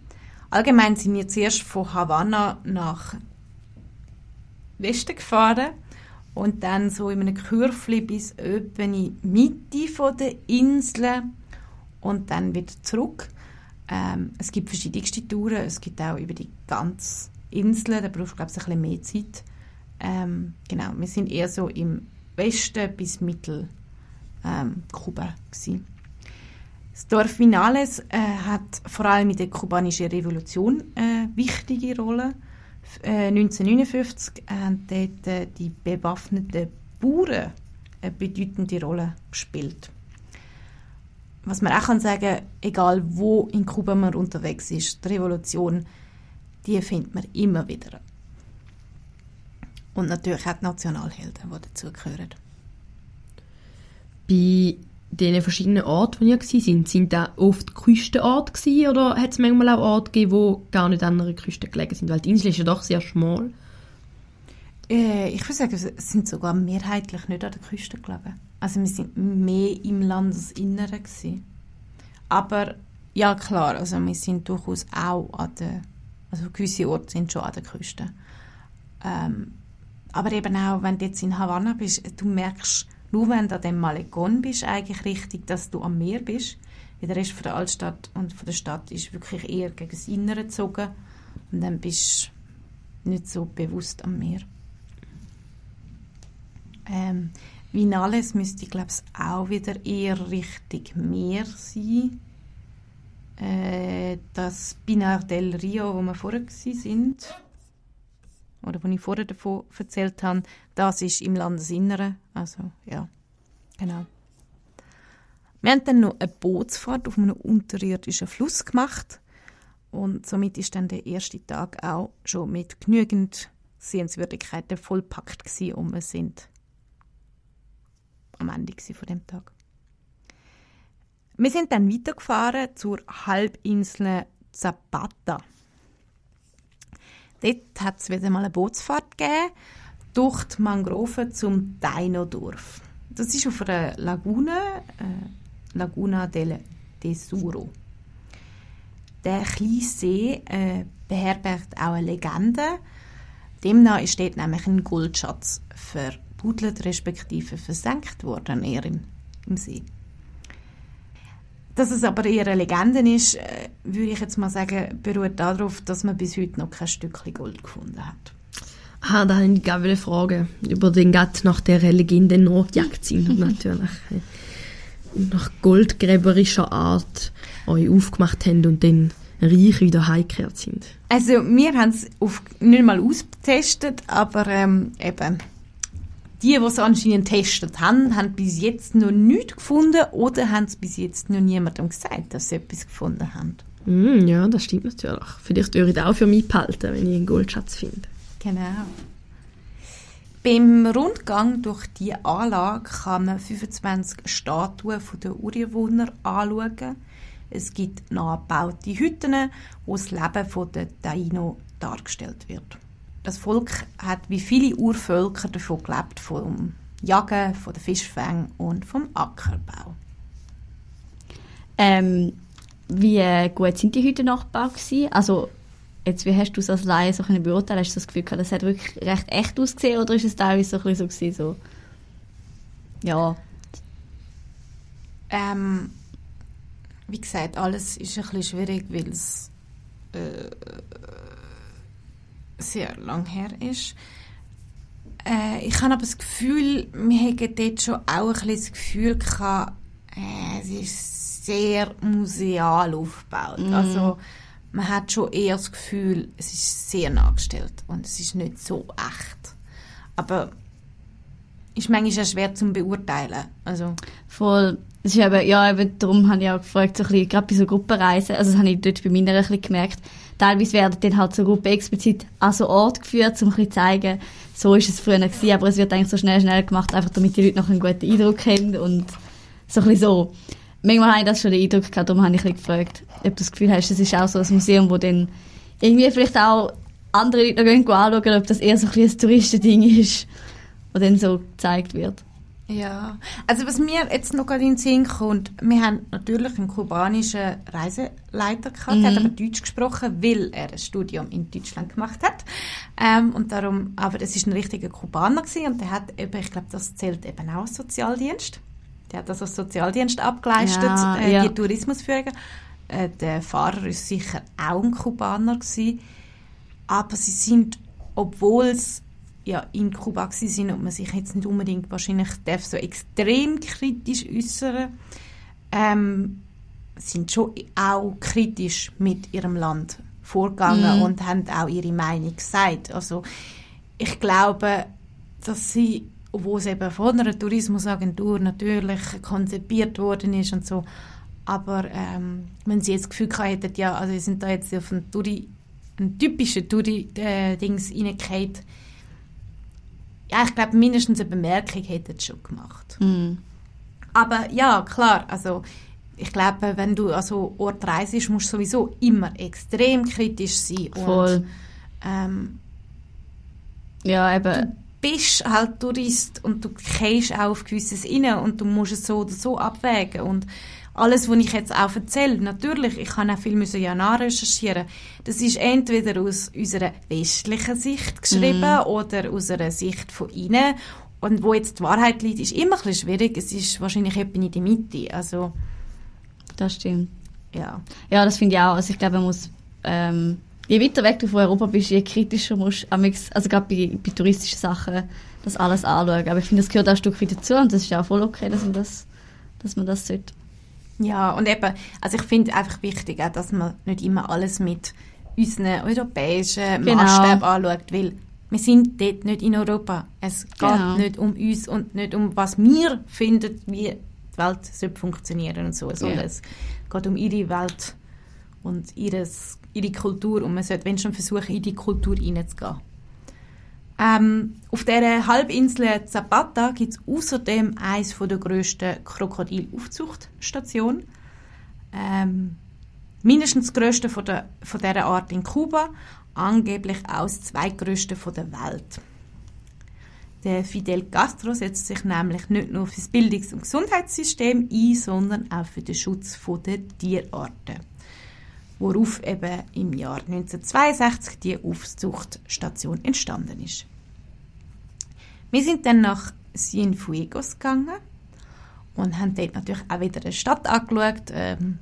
Allgemein sind wir zuerst von Havanna nach Westen gefahren und dann so in einem Kürfli bis in die Mitte der Insel und dann wieder zurück. Ähm, es gibt verschiedenste Touren, es gibt auch über die ganze Insel, da brauchst du glaube ich ein bisschen mehr Zeit. Ähm, genau, wir sind eher so im Westen bis Mittel ähm, Kuba gewesen. Das Dorf Vinales äh, hat vor allem in der kubanischen Revolution eine äh, wichtige Rolle. Äh, 1959 haben dort äh, die bewaffneten Bauern eine bedeutende Rolle gespielt. Was man auch kann sagen, egal wo in Kuba man unterwegs ist, die Revolution, die findet man immer wieder. Und natürlich auch die Nationalhelden, die dazugehören. Bei diesen verschiedenen Orten, wo ihr sind, sind da oft Küstenorte gewesen, oder hat es manchmal auch Orte gegeben, die gar nicht an einer Küste gelegen sind? Weil die Insel ist ja doch sehr schmal. Äh, ich würde sagen, es sind sogar mehrheitlich nicht an der Küste gelegen. Also wir sind mehr im Landesinneren gewesen. Aber ja klar, also wir sind durchaus auch an der, also gewisse Orte sind schon an der Küste. Ähm, aber eben auch, wenn du jetzt in Havanna bist, du merkst, nur wenn du an dem Malecon bist, eigentlich richtig, dass du am Meer bist. Weil der Rest von der Altstadt und von der Stadt ist wirklich eher gegen das Innere gezogen. Und dann bist du nicht so bewusst am Meer. Ähm, Vinales müsste, glaube ich, auch wieder eher richtig Meer sein. Äh, das Pinar del Rio, wo wir vorher sind, oder wo ich vorher davon erzählt habe, das ist im Landesinneren. Also, ja, genau. Wir haben dann noch eine Bootsfahrt auf einem unterirdischen Fluss gemacht und somit ist dann der erste Tag auch schon mit genügend Sehenswürdigkeiten vollpackt gewesen und wir sind am Ende von dem Tag. Wir sind dann weitergefahren zur Halbinsel Zapata. Dort hat es wieder mal eine Bootsfahrt gegeben, durch die Mangroven zum Taino-Dorf. Das ist auf einer Lagune, äh, Laguna del Tesuro. Der kleine See äh, beherbergt auch eine Legende. Demnach ist dort nämlich ein Goldschatz verbudelt respektive versenkt worden, eher im, im See. Dass es aber eher eine Legende ist, äh, würde ich jetzt mal sagen, beruht darauf, dass man bis heute noch kein Stückchen Gold gefunden hat. Ah, da habe ich gerade eine Frage über den Gatt nach der Legende nachgejagt sind natürlich. nach goldgräberischer Art euch aufgemacht haben und dann reich wieder heimgekehrt sind. Also wir haben es nicht mal ausgetestet, aber ähm, eben die, die es anscheinend getestet haben, haben bis jetzt noch nichts gefunden oder haben es bis jetzt noch niemandem gesagt, dass sie etwas gefunden haben. Mm, ja, das stimmt natürlich. Vielleicht würde ich auch für mich behalten, wenn ich einen Goldschatz finde. Genau. Beim Rundgang durch die Anlage kann man 25 Statuen der Ureinwohner anschauen. Es gibt nachgebaute Hütten, wo das Leben der Taino dargestellt wird das Volk hat wie viele Urvölker davon gelebt, vom Jagen, von der Fischfang und vom Ackerbau. Ähm, wie gut sind die heute nachgebaut gewesen? Also jetzt, wie hast du es als Laie so beurteilen? Hast du das Gefühl gehabt, das hat wirklich recht echt ausgesehen oder ist es teilweise so ein bisschen so, gewesen, so ja? Ähm, wie gesagt, alles ist ein bisschen schwierig, weil es äh, sehr lang her ist. Äh, ich habe aber das Gefühl, wir haben dort schon auch ein bisschen das Gefühl gehabt, äh, es ist sehr museal aufgebaut. Mm. Also man hat schon eher das Gefühl, es ist sehr nachgestellt und es ist nicht so echt. Aber ist manchmal auch schwer zu beurteilen. Also. Voll. Das ist eben, ja, eben darum habe ich auch gefragt, so ein bisschen, gerade bei so Gruppenreisen, also das habe ich dort bei mir ein bisschen gemerkt, teilweise werden dann halt so Gruppen explizit an so Ort geführt, um ein bisschen zu zeigen, so ist es früher gewesen, aber es wird eigentlich so schnell, schnell gemacht, einfach damit die Leute noch einen guten Eindruck haben und so ein bisschen so. manchmal habe ich das schon den Eindruck gehabt, darum habe ich ein gefragt, ob du das Gefühl hast, das ist auch so ein Museum, wo dann irgendwie vielleicht auch andere Leute noch anschauen, ob das eher so ein, ein Touristending ist, das dann so gezeigt wird. Ja, also was mir jetzt noch gerade in den Sinn kommt, wir haben natürlich einen kubanischen Reiseleiter gehabt, der hat aber Deutsch gesprochen, weil er ein Studium in Deutschland gemacht hat. Ähm, und darum, aber das ist ein richtiger Kubaner gewesen und der hat eben, ich glaube, das zählt eben auch als Sozialdienst. Der hat also Sozialdienst abgeleistet, Ja, äh, ja. die Tourismusführung. Äh, der Fahrer ist sicher auch ein Kubaner gewesen. Aber sie sind, obwohl es ja in Kuba sind und man sich jetzt nicht unbedingt wahrscheinlich darf so extrem kritisch äußern, ähm, sind schon auch kritisch mit ihrem Land vorgegangen und haben auch ihre Meinung gesagt. Also ich glaube, dass sie, obwohl es eben von einer Tourismusagentur natürlich konzipiert worden ist und so, aber ähm, wenn sie jetzt das Gefühl gehabt hätten, ja, also sie sind da jetzt auf einen, Touri, einen typischen Touri-Dings reingefallen, ja, ich glaube, mindestens eine Bemerkung hätten sie schon gemacht. Mhm. Aber ja, klar, also ich glaube, wenn du an so Ort reist, musst du sowieso immer extrem kritisch sein. Voll. Und, ähm, Ja, eben. bist halt Tourist und du gehst auch auf gewisses rein und du musst es so oder so abwägen und alles, was ich jetzt auch erzähle, natürlich, ich kann auch viel müssen ja nachrecherchieren. Das ist entweder aus unserer westlichen Sicht geschrieben oder aus einer Sicht von innen. Und wo jetzt die Wahrheit liegt, ist immer ein bisschen schwierig. Es ist wahrscheinlich etwa in der Mitte. Also, Das stimmt. ja. Ja, das finde ich auch. Also ich glaube, man muss, ähm, je weiter weg du von Europa bist, je kritischer musst du, also gerade bei, bei touristischen Sachen, das alles anschauen. Aber ich finde, das gehört auch ein Stück weit dazu und das ist ja auch voll okay, dass man das, dass man das sollte. Ja, und eben, also ich finde einfach wichtig, auch, dass man nicht immer alles mit unseren europäischen Genau. Maßstäben anschaut, weil wir sind dort nicht in Europa. Es geht Genau. nicht um uns und nicht um was wir finden, wie die Welt sollte funktionieren und so, sondern es geht um ihre Welt und ihres, ihre Kultur und man sollte wenn schon versuchen, in die Kultur hineinzugehen. Ähm, auf der Halbinsel Zapata gibt es außerdem eines der grössten Krokodilaufzuchtstationen. Ähm, mindestens das grösste von, der, von dieser Art in Kuba, angeblich auch das zweitgrösste von der Welt. Der Fidel Castro setzt sich nämlich nicht nur für das Bildungs- und Gesundheitssystem ein, sondern auch für den Schutz der Tierarten. Worauf eben im Jahr 1962 die Aufzuchtstation entstanden ist. Wir sind dann nach Cienfuegos gegangen und haben dort natürlich auch wieder eine Stadt angeschaut. Ähm,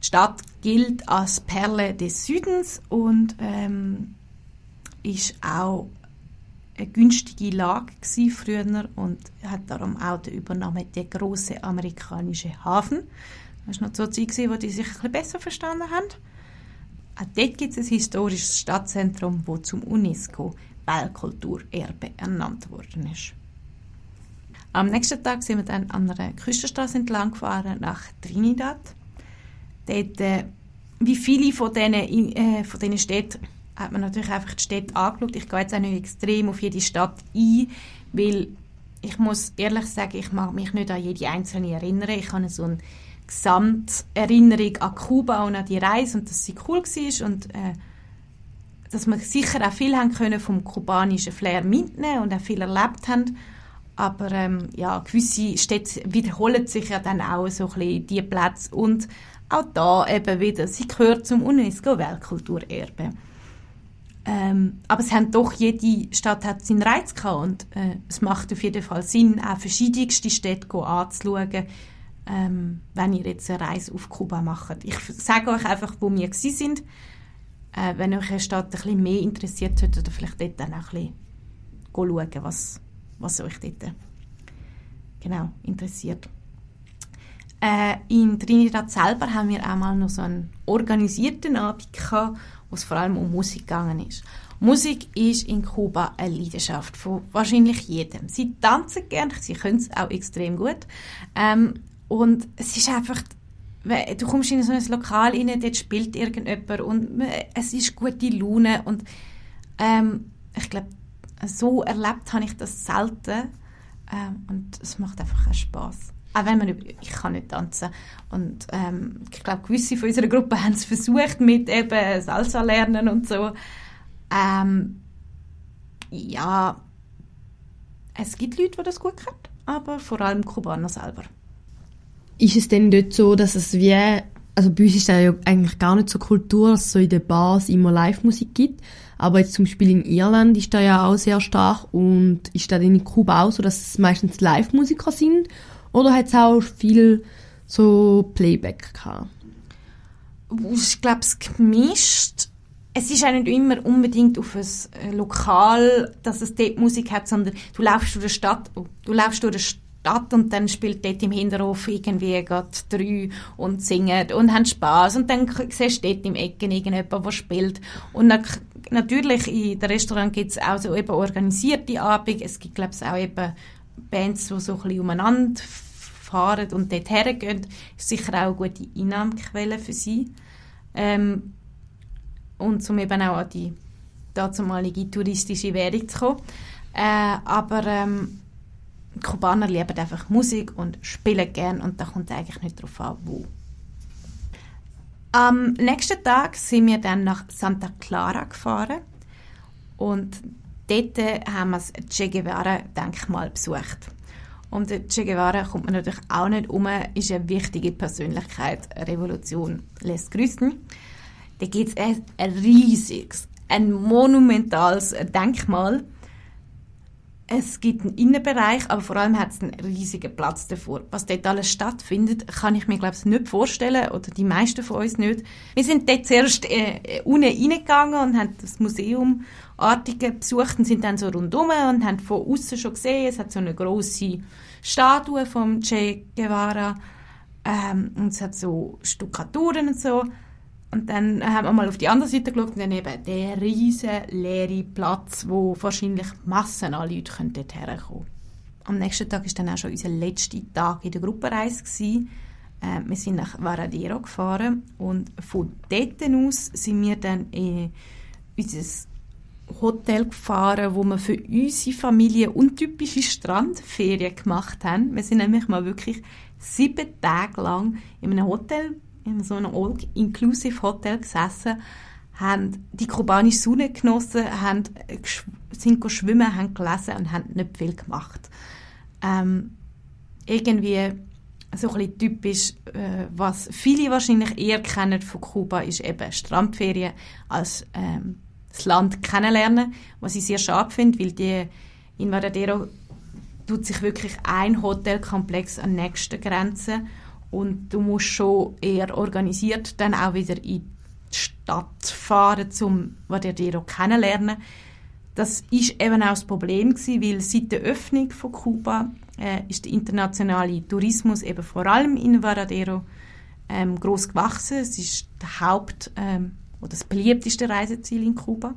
die Stadt gilt als Perle des Südens und ähm, ist auch eine günstige Lage früher und hat darum auch den Übernahme der große amerikanische Hafen. Das war noch so eine Zeit, wo die sich ein besser verstanden haben. Auch dort gibt es ein historisches Stadtzentrum, das zum UNESCO Weltkulturerbe ernannt worden ist. Am nächsten Tag sind wir dann an einer Küstenstraße entlang gefahren nach Trinidad. Dort, äh, wie viele von diesen, äh, von diesen Städten hat man natürlich einfach die Städte angeschaut. Ich gehe jetzt auch nicht extrem auf jede Stadt ein, weil ich muss ehrlich sagen, ich mag mich nicht an jede einzelne erinnern. Ich habe so eine Gesamterinnerung an Kuba und an die Reise und dass sie cool war und äh, dass wir sicher auch viel haben können vom kubanischen Flair mitnehmen und auch viel erlebt haben. Aber ähm, ja, gewisse Städte wiederholen sich ja dann auch so ein bisschen die Plätze und auch da eben wieder, sie gehört zum UNESCO-Weltkulturerbe. Ähm, aber es haben doch, jede Stadt hat seinen Reiz gehabt und äh, es macht auf jeden Fall Sinn, auch verschiedenste Städte anzuschauen, ähm, wenn ihr jetzt eine Reise auf Kuba macht. Ich sage euch einfach, wo wir gewesen sind, äh, wenn euch eine Stadt ein bisschen mehr interessiert hat oder vielleicht dort dann auch ein bisschen schauen, was, was euch dort genau interessiert. Äh, in Trinidad selber haben wir auch mal noch so einen organisierten Abend gehabt, wo es vor allem um Musik gegangen ist. Musik ist in Kuba eine Leidenschaft von wahrscheinlich jedem. Sie tanzen gerne, sie können es auch extrem gut. Ähm, und es ist einfach, du kommst in so ein Lokal rein, dort spielt irgendjemand und es ist gute Laune und ähm, ich glaube, so erlebt habe ich das selten ähm, und es macht einfach auch Spaß. Auch wenn man, über- ich kann nicht tanzen. Und ähm, ich glaube, gewisse von unserer Gruppe haben es versucht mit eben Salsa lernen und so. Ähm, ja, es gibt Leute, die das gut können, aber vor allem Kubaner selber. Ist es denn dort so, dass es wie, also bei uns ist das ja eigentlich gar nicht so Kultur, dass es so in den Bars immer Live-Musik gibt, aber jetzt zum Beispiel in Irland ist da ja auch sehr stark und ist da denn in Kuba auch so, dass es meistens Live-Musiker sind oder hat es auch viel so Playback gehabt? ich glaube, es gemischt. Es ist auch nicht immer unbedingt auf ein äh, Lokal, dass es dort Musik hat, sondern du laufst durch die Stadt, du laufst durch die Stadt und dann spielt dort im Hinterhof irgendwie gerade drei und singen und haben Spaß und dann siehst du dort im Ecken irgendjemand, der spielt und dann, natürlich in dem Restaurant gibt es auch so eben organisierte Abende, es gibt glaube ich auch eben Bands, die so ein bisschen umeinander fahren und dort hergehen, ist sicher auch eine gute Einnahmequelle für sie. Ähm, und um eben auch an die dazumalige touristische Währung zu kommen. Äh, aber ähm, die Kubaner lieben einfach Musik und spielen gern und da kommt eigentlich nicht darauf an, wo. Am nächsten Tag sind wir dann nach Santa Clara gefahren und dort haben wir das Che Guevara-Denkmal besucht. Um den Che Guevara kommt man natürlich auch nicht um, ist eine wichtige Persönlichkeit. Revolution lässt grüßen. Da gibt es ein riesiges, ein monumentales Denkmal. Es gibt einen Innenbereich, aber vor allem hat es einen riesigen Platz davor. Was dort alles stattfindet, kann ich mir glaube ich nicht vorstellen oder die meisten von uns nicht. Wir sind dort zuerst äh, unten reingegangen und haben das Museum Artige besucht und sind dann so rundum und haben von außen schon gesehen, es hat so eine große Statue vom Che Guevara ähm, und es hat so Stuckaturen und so. Und dann haben wir mal auf die andere Seite geschaut und dann eben der riesen leere Platz, wo wahrscheinlich Massen an Leuten können herkommen Am nächsten Tag war dann auch schon unser letzter Tag in der Gruppenreise. Gewesen. Äh, wir sind nach Varadero gefahren und von dort aus sind wir dann in unser Hotel gefahren, wo wir für unsere Familie untypische Strandferien gemacht haben. Wir sind nämlich mal wirklich sieben Tage lang in einem Hotel, in so einem All-Inclusive Hotel gesessen, haben die kubanische Sonne genossen, haben, sind schwimmen, haben gelesen und haben nicht viel gemacht. Ähm, irgendwie so ein bisschen typisch, äh, was viele wahrscheinlich eher kennen von Kuba, ist eben Strandferien als ähm, das Land kennenlernen, was ich sehr schade finde, weil die in Varadero tut sich wirklich ein Hotelkomplex an der nächsten Grenze und du musst schon eher organisiert dann auch wieder in die Stadt fahren, um Varadero kennenlernen. Das ist eben auch das Problem gewesen, weil seit der Öffnung von Kuba äh, ist der internationale Tourismus eben vor allem in Varadero ähm, groß gewachsen. Es ist der Haupt ähm, oder das beliebteste Reiseziel in Kuba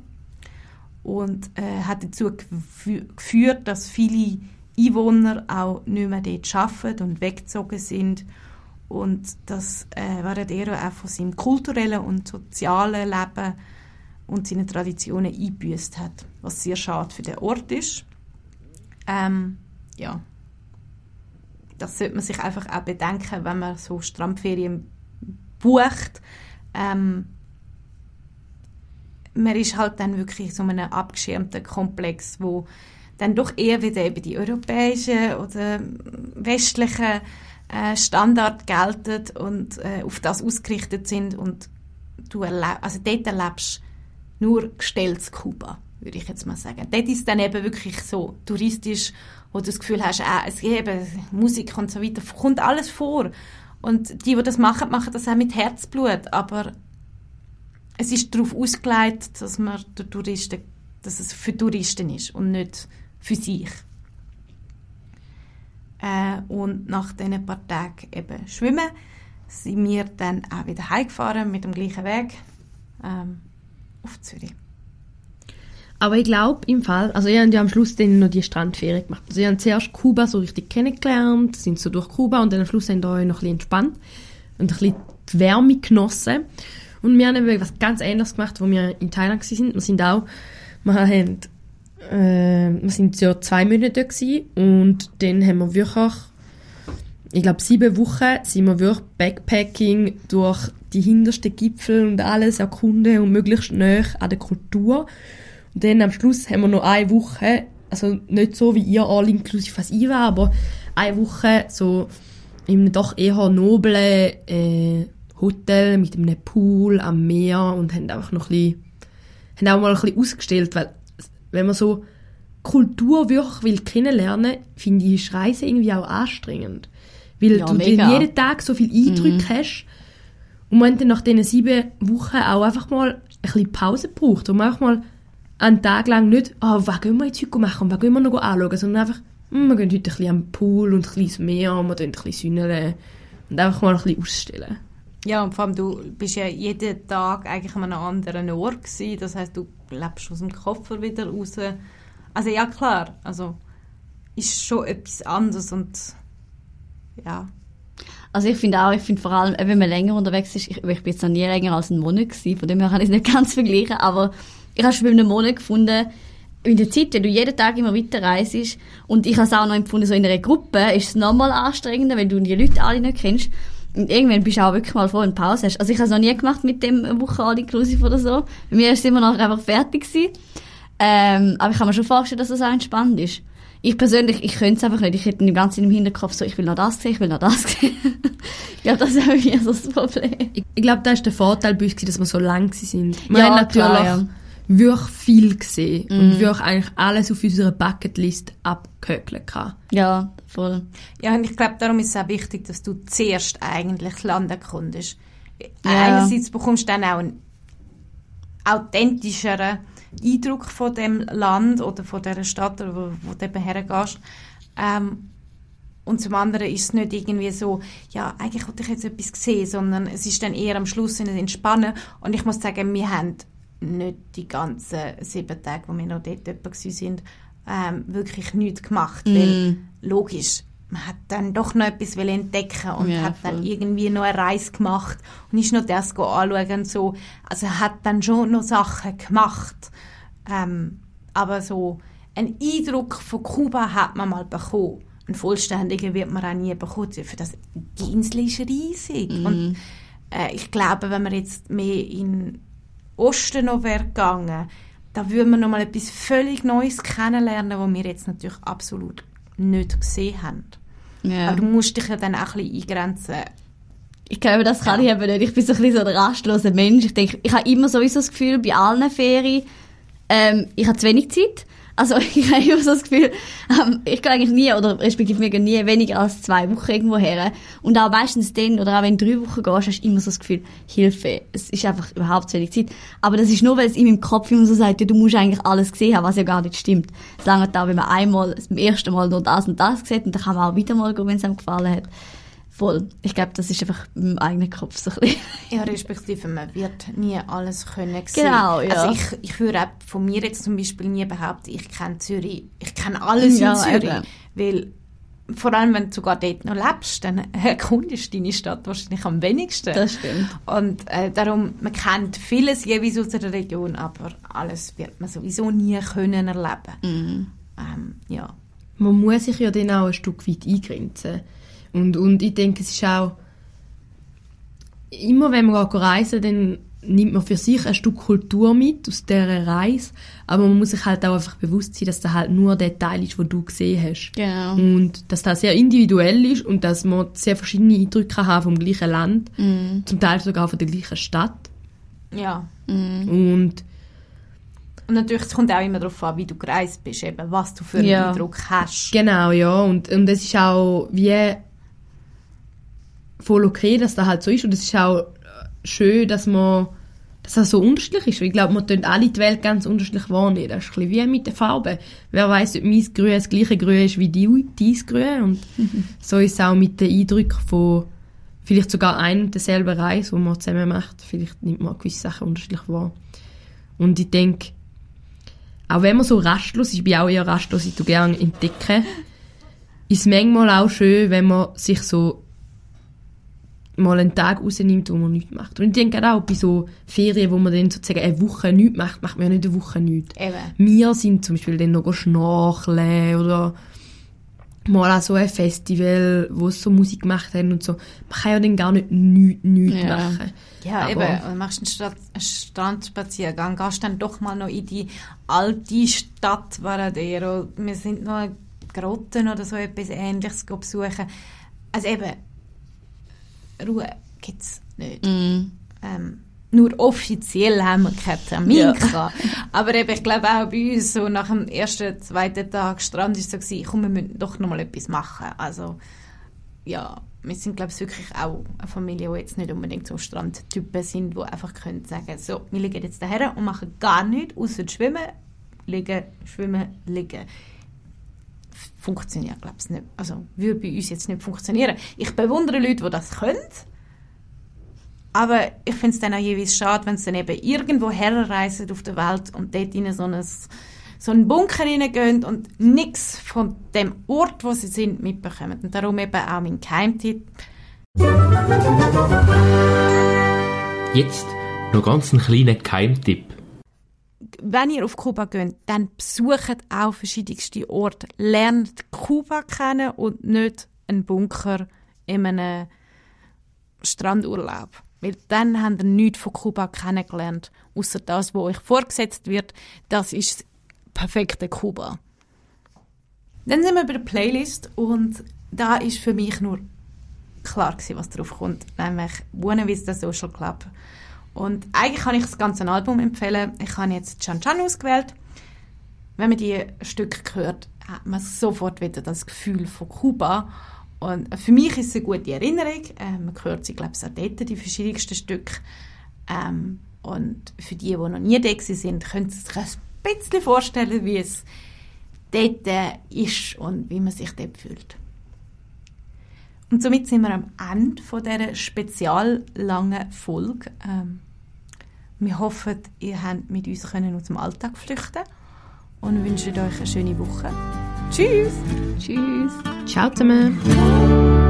und äh, hat dazu gefü- geführt, dass viele Einwohner auch nicht mehr dort arbeiten und weggezogen sind und dass äh, Varadero auch von seinem kulturellen und sozialen Leben und seinen Traditionen eingebüßt hat, was sehr schade für den Ort ist. Ähm, ja, das sollte man sich einfach auch bedenken, wenn man so Strandferien bucht. Ähm, man ist halt dann wirklich so in einem abgeschirmten Komplex, wo dann doch eher wieder eben die europäischen oder westlichen äh, Standards gelten und äh, auf das ausgerichtet sind und du also dort erlebst nur gestelltes Kuba, würde ich jetzt mal sagen. Dort ist dann eben wirklich so touristisch, wo du das Gefühl hast, äh, es eben Musik und so weiter, kommt alles vor. Und die, die das machen, machen das auch mit Herzblut, aber es ist darauf ausgelegt, dass man der Touristen, dass es für Touristen ist und nicht für sich. Äh, und nach diesen paar Tagen eben schwimmen, sind wir dann auch wieder heimgefahren mit dem gleichen Weg ähm, auf Zürich. Aber ich glaube im Fall, also ihr habt ja am Schluss dann noch die Strandferien gemacht. Also ihr habt zuerst Kuba so richtig kennengelernt, sind so durch Kuba und dann am Schluss habt ihr euch noch ein bisschen entspannt und ein bisschen die Wärme genossen. Und wir haben eben was ganz anderes gemacht, wo wir in Thailand waren. Wir sind auch, wir haben, äh, wir sind so zwei Monate gewesen und dann haben wir wirklich ich glaube, sieben Wochen sind wir wirklich Backpacking durch die hintersten Gipfel und alles erkunden und möglichst näher an der Kultur. Und dann am Schluss haben wir noch eine Woche, also nicht so wie ihr all inklusive was ich war, aber eine Woche so in einem doch eher noblen äh, Hotel mit einem Pool am Meer und haben einfach noch ein bisschen, haben auch mal ein bisschen ausgestellt, weil wenn man so Kultur wirklich will kennenlernen, finde ich ist Reisen irgendwie auch anstrengend. Weil Ja, du jeden Tag so viel Eindrücke hast und man dann nach diesen sieben Wochen auch einfach mal ein bisschen Pause braucht, wo man einfach mal einen Tag lang nicht, ah, was gehen wir jetzt heute machen, was gehen wir noch anschauen, sondern einfach, hm, wir gehen heute ein bisschen am Pool und ein bisschen ins Meer und wir ein bisschen sünneln und einfach mal ein bisschen ausstellen. Ja, und vor allem, du bist ja jeden Tag eigentlich an einem anderen Ort gewesen. Das heißt, du lebst aus dem Koffer wieder raus. Also ja, klar, also ist schon etwas anderes und ja. Also ich finde auch, ich finde vor allem, äh, wenn man länger unterwegs ist, ich, ich bin jetzt noch nie länger als einen Monat gewesen, von dem her kann ich es nicht ganz vergleichen, aber ich habe schon bei einem Monat gefunden, in der Zeit, wenn du jeden Tag immer weiter reist und ich habe es auch noch empfunden, so in einer Gruppe ist es nochmal anstrengender, wenn du die Leute alle nicht kennst und irgendwann bist du auch wirklich mal froh, wenn du Pause hast. Also ich habe es noch nie gemacht mit dem Woche all inclusive oder so. Bei mir ist es immer noch einfach fertig gewesen. Ähm, aber ich kann mir schon vorstellen, dass das auch entspannt ist. Ich persönlich, ich könnte es einfach nicht. Ich hätte den ganzen im Hinterkopf so, ich will noch das sehen, ich will noch das sehen. ich glaube, das ist auch mir so das Problem. Ich, ich glaube, das war der Vorteil bei uns, dass wir so lang. Wir Ja, haben natürlich klar, ja. Wirklich viel gesehen und wirklich eigentlich alles auf unserer Bucketlist abgehökelt. Ja, voll. Ja, und ich glaube, darum ist es auch wichtig, dass du zuerst eigentlich das Land erkundest. Ja. Einerseits bekommst du dann auch einen authentischeren Eindruck von dem Land oder von der Stadt, oder wo, wo du eben hergehst. Ähm, und zum anderen ist es nicht irgendwie so, ja, eigentlich wollte ich jetzt etwas sehen, sondern es ist dann eher am Schluss ein Entspannen. Und ich muss sagen, wir haben nicht die ganzen sieben Tage, wo wir noch dort sind, ähm, wirklich nichts gemacht. Weil, logisch, man hat dann doch noch etwas wollen entdecken und Ja, hat dann voll. irgendwie noch eine Reise gemacht und ist noch das anschauen und so. Also hat dann schon noch Sachen gemacht. Ähm, aber so einen Eindruck von Kuba hat man mal bekommen. Einen vollständigen wird man auch nie bekommen. Für das, die Insel ist riesig. Und äh, ich glaube, wenn man jetzt mehr in Osten noch wäre gegangen, da würde man noch mal etwas völlig Neues kennenlernen, was wir jetzt natürlich absolut nicht gesehen haben. Ja. Aber du musst dich ja dann auch ein bisschen eingrenzen. Ich glaube, das kann ich eben nicht. Ich bin so ein bisschen so ein rastloser Mensch. Ich denke, ich habe immer sowieso das Gefühl, bei allen Ferien, ähm, ich habe zu wenig Zeit. Also ich habe immer so das Gefühl, ähm, ich gehe eigentlich nie, oder respektive wir gehen nie weniger als zwei Wochen irgendwo her. Und auch meistens dann, oder auch wenn du drei Wochen gehst, hast du immer so das Gefühl, Hilfe, es ist einfach überhaupt zu wenig Zeit. Aber das ist nur, weil es in meinem Kopf immer so sagt, ja, du musst eigentlich alles gesehen haben, was ja gar nicht stimmt. Es langt auch, wenn man einmal, beim ersten Mal nur das und das sieht, und dann kann man auch wieder mal gehen, wenn es einem gefallen hat. Voll. Ich glaube, das ist einfach im eigenen Kopf so ein bisschen. Ja, respektive man wird nie alles können sehen. Genau, ja. Also ich, ich würde auch von mir jetzt zum Beispiel nie behaupten, ich kenne Zürich, ich kenne alles Ja, in Zürich. eben. Weil vor allem, wenn du sogar dort noch lebst, dann erkundest du deine Stadt wahrscheinlich am wenigsten. Das stimmt. Und äh, darum, man kennt vieles jeweils aus der Region, aber alles wird man sowieso nie können erleben. Mhm. Ähm, ja. Man muss sich ja dann auch ein Stück weit eingrenzen. Und, und ich denke, es ist auch, immer wenn man reisen dann nimmt man für sich ein Stück Kultur mit aus dieser Reise, aber man muss sich halt auch einfach bewusst sein, dass das halt nur der Teil ist, den du gesehen hast. Genau. Und dass das sehr individuell ist und dass man sehr verschiedene Eindrücke haben vom gleichen Land, zum Teil sogar von der gleichen Stadt. ja. Und Und natürlich, es kommt auch immer darauf an, wie du gereist bist, eben, was du für einen Ja. Eindruck hast. Genau, ja. Und, und es ist auch wie voll okay, dass das halt so ist. Und es ist auch äh, schön, dass man dass das so unterschiedlich ist. Weil Ich glaube, man tun alle die Welt ganz unterschiedlich wahrnehmen. Das ist ein bisschen wie mit den Farben. Wer weiß, ob mein Grün das gleiche Grün ist wie die, dein Grün. Und so ist es auch mit den Eindrücken von vielleicht sogar ein und derselben Reise, die man zusammen macht. Vielleicht nimmt man gewisse Sachen unterschiedlich wahr. Und ich denke, auch wenn man so rastlos ist, ich bin auch eher rastlos, ich tue gerne entdecken, ist es manchmal auch schön, wenn man sich so mal einen Tag rausnimmt, wo man nichts macht. Und ich denke auch bei so Ferien, wo man dann sozusagen eine Woche nichts macht, macht man ja nicht eine Woche nichts. Eben. Wir sind zum Beispiel dann noch schnorcheln oder mal an so ein Festival, wo sie so Musik gemacht haben und so. Man kann ja dann gar nicht nichts nicht Ja. machen. Ja, Aber- eben. Und machst einen, Stadt, einen Strandspaziergang, gehst dann doch mal noch in die alte Stadt Varadero. Wir sind noch Grotten oder so etwas Ähnliches besuchen. Also eben, Ruhe gibt es nicht. Mm. Ähm, nur offiziell haben wir keinen Termin Ja. gehabt. Aber eben, ich glaube auch bei uns, so nach dem ersten, zweiten Tag Strand ist es so gewesen, komm, wir müssen doch noch mal etwas machen. Also, ja, wir sind, glaube ich, wirklich auch eine Familie, die jetzt nicht unbedingt so Strandtypen sind, die einfach können sagen, so, wir liegen jetzt daher und machen gar nichts, außer schwimmen, liegen, schwimmen, liegen. Funktioniert, glaube ich, nicht. Also, würde bei uns jetzt nicht funktionieren. Ich bewundere Leute, die das können. Aber ich finde es dann auch jeweils schade, wenn sie dann eben irgendwo herreisen auf der Welt und dort in so, ein, so einen Bunker reingehen und nichts von dem Ort, wo sie sind, mitbekommen. Und darum eben auch mein Geheimtipp. Jetzt noch ganz einen kleinen Geheimtipp. Wenn ihr auf Kuba geht, dann besucht auch verschiedenste Orte. Lernt Kuba kennen und nicht einen Bunker in einem Strandurlaub. Weil dann habt ihr nichts von Kuba kennengelernt. Außer das, was euch vorgesetzt wird, das ist das perfekte Kuba. Dann sind wir bei der Playlist und da ist für mich nur klar gewesen, was drauf kommt, nämlich Buena Vista Social Club. Und eigentlich kann ich das ganze Album empfehlen. Ich habe jetzt Chan Chan ausgewählt. Wenn man die Stücke hört, hat man sofort wieder das Gefühl von Kuba. Und für mich ist es eine gute Erinnerung. Ähm, man hört sie, glaube ich, auch dort, die verschiedensten Stücke. Ähm, und für die, die noch nie da sind, können sie sich ein bisschen vorstellen, wie es dort ist und wie man sich dort fühlt. Und somit sind wir am Ende von dieser spezial langen Folge. Ähm, wir hoffen, ihr habt mit uns können aus dem Alltag flüchten und wünschen euch eine schöne Woche. Tschüss! Tschüss. Ciao zusammen.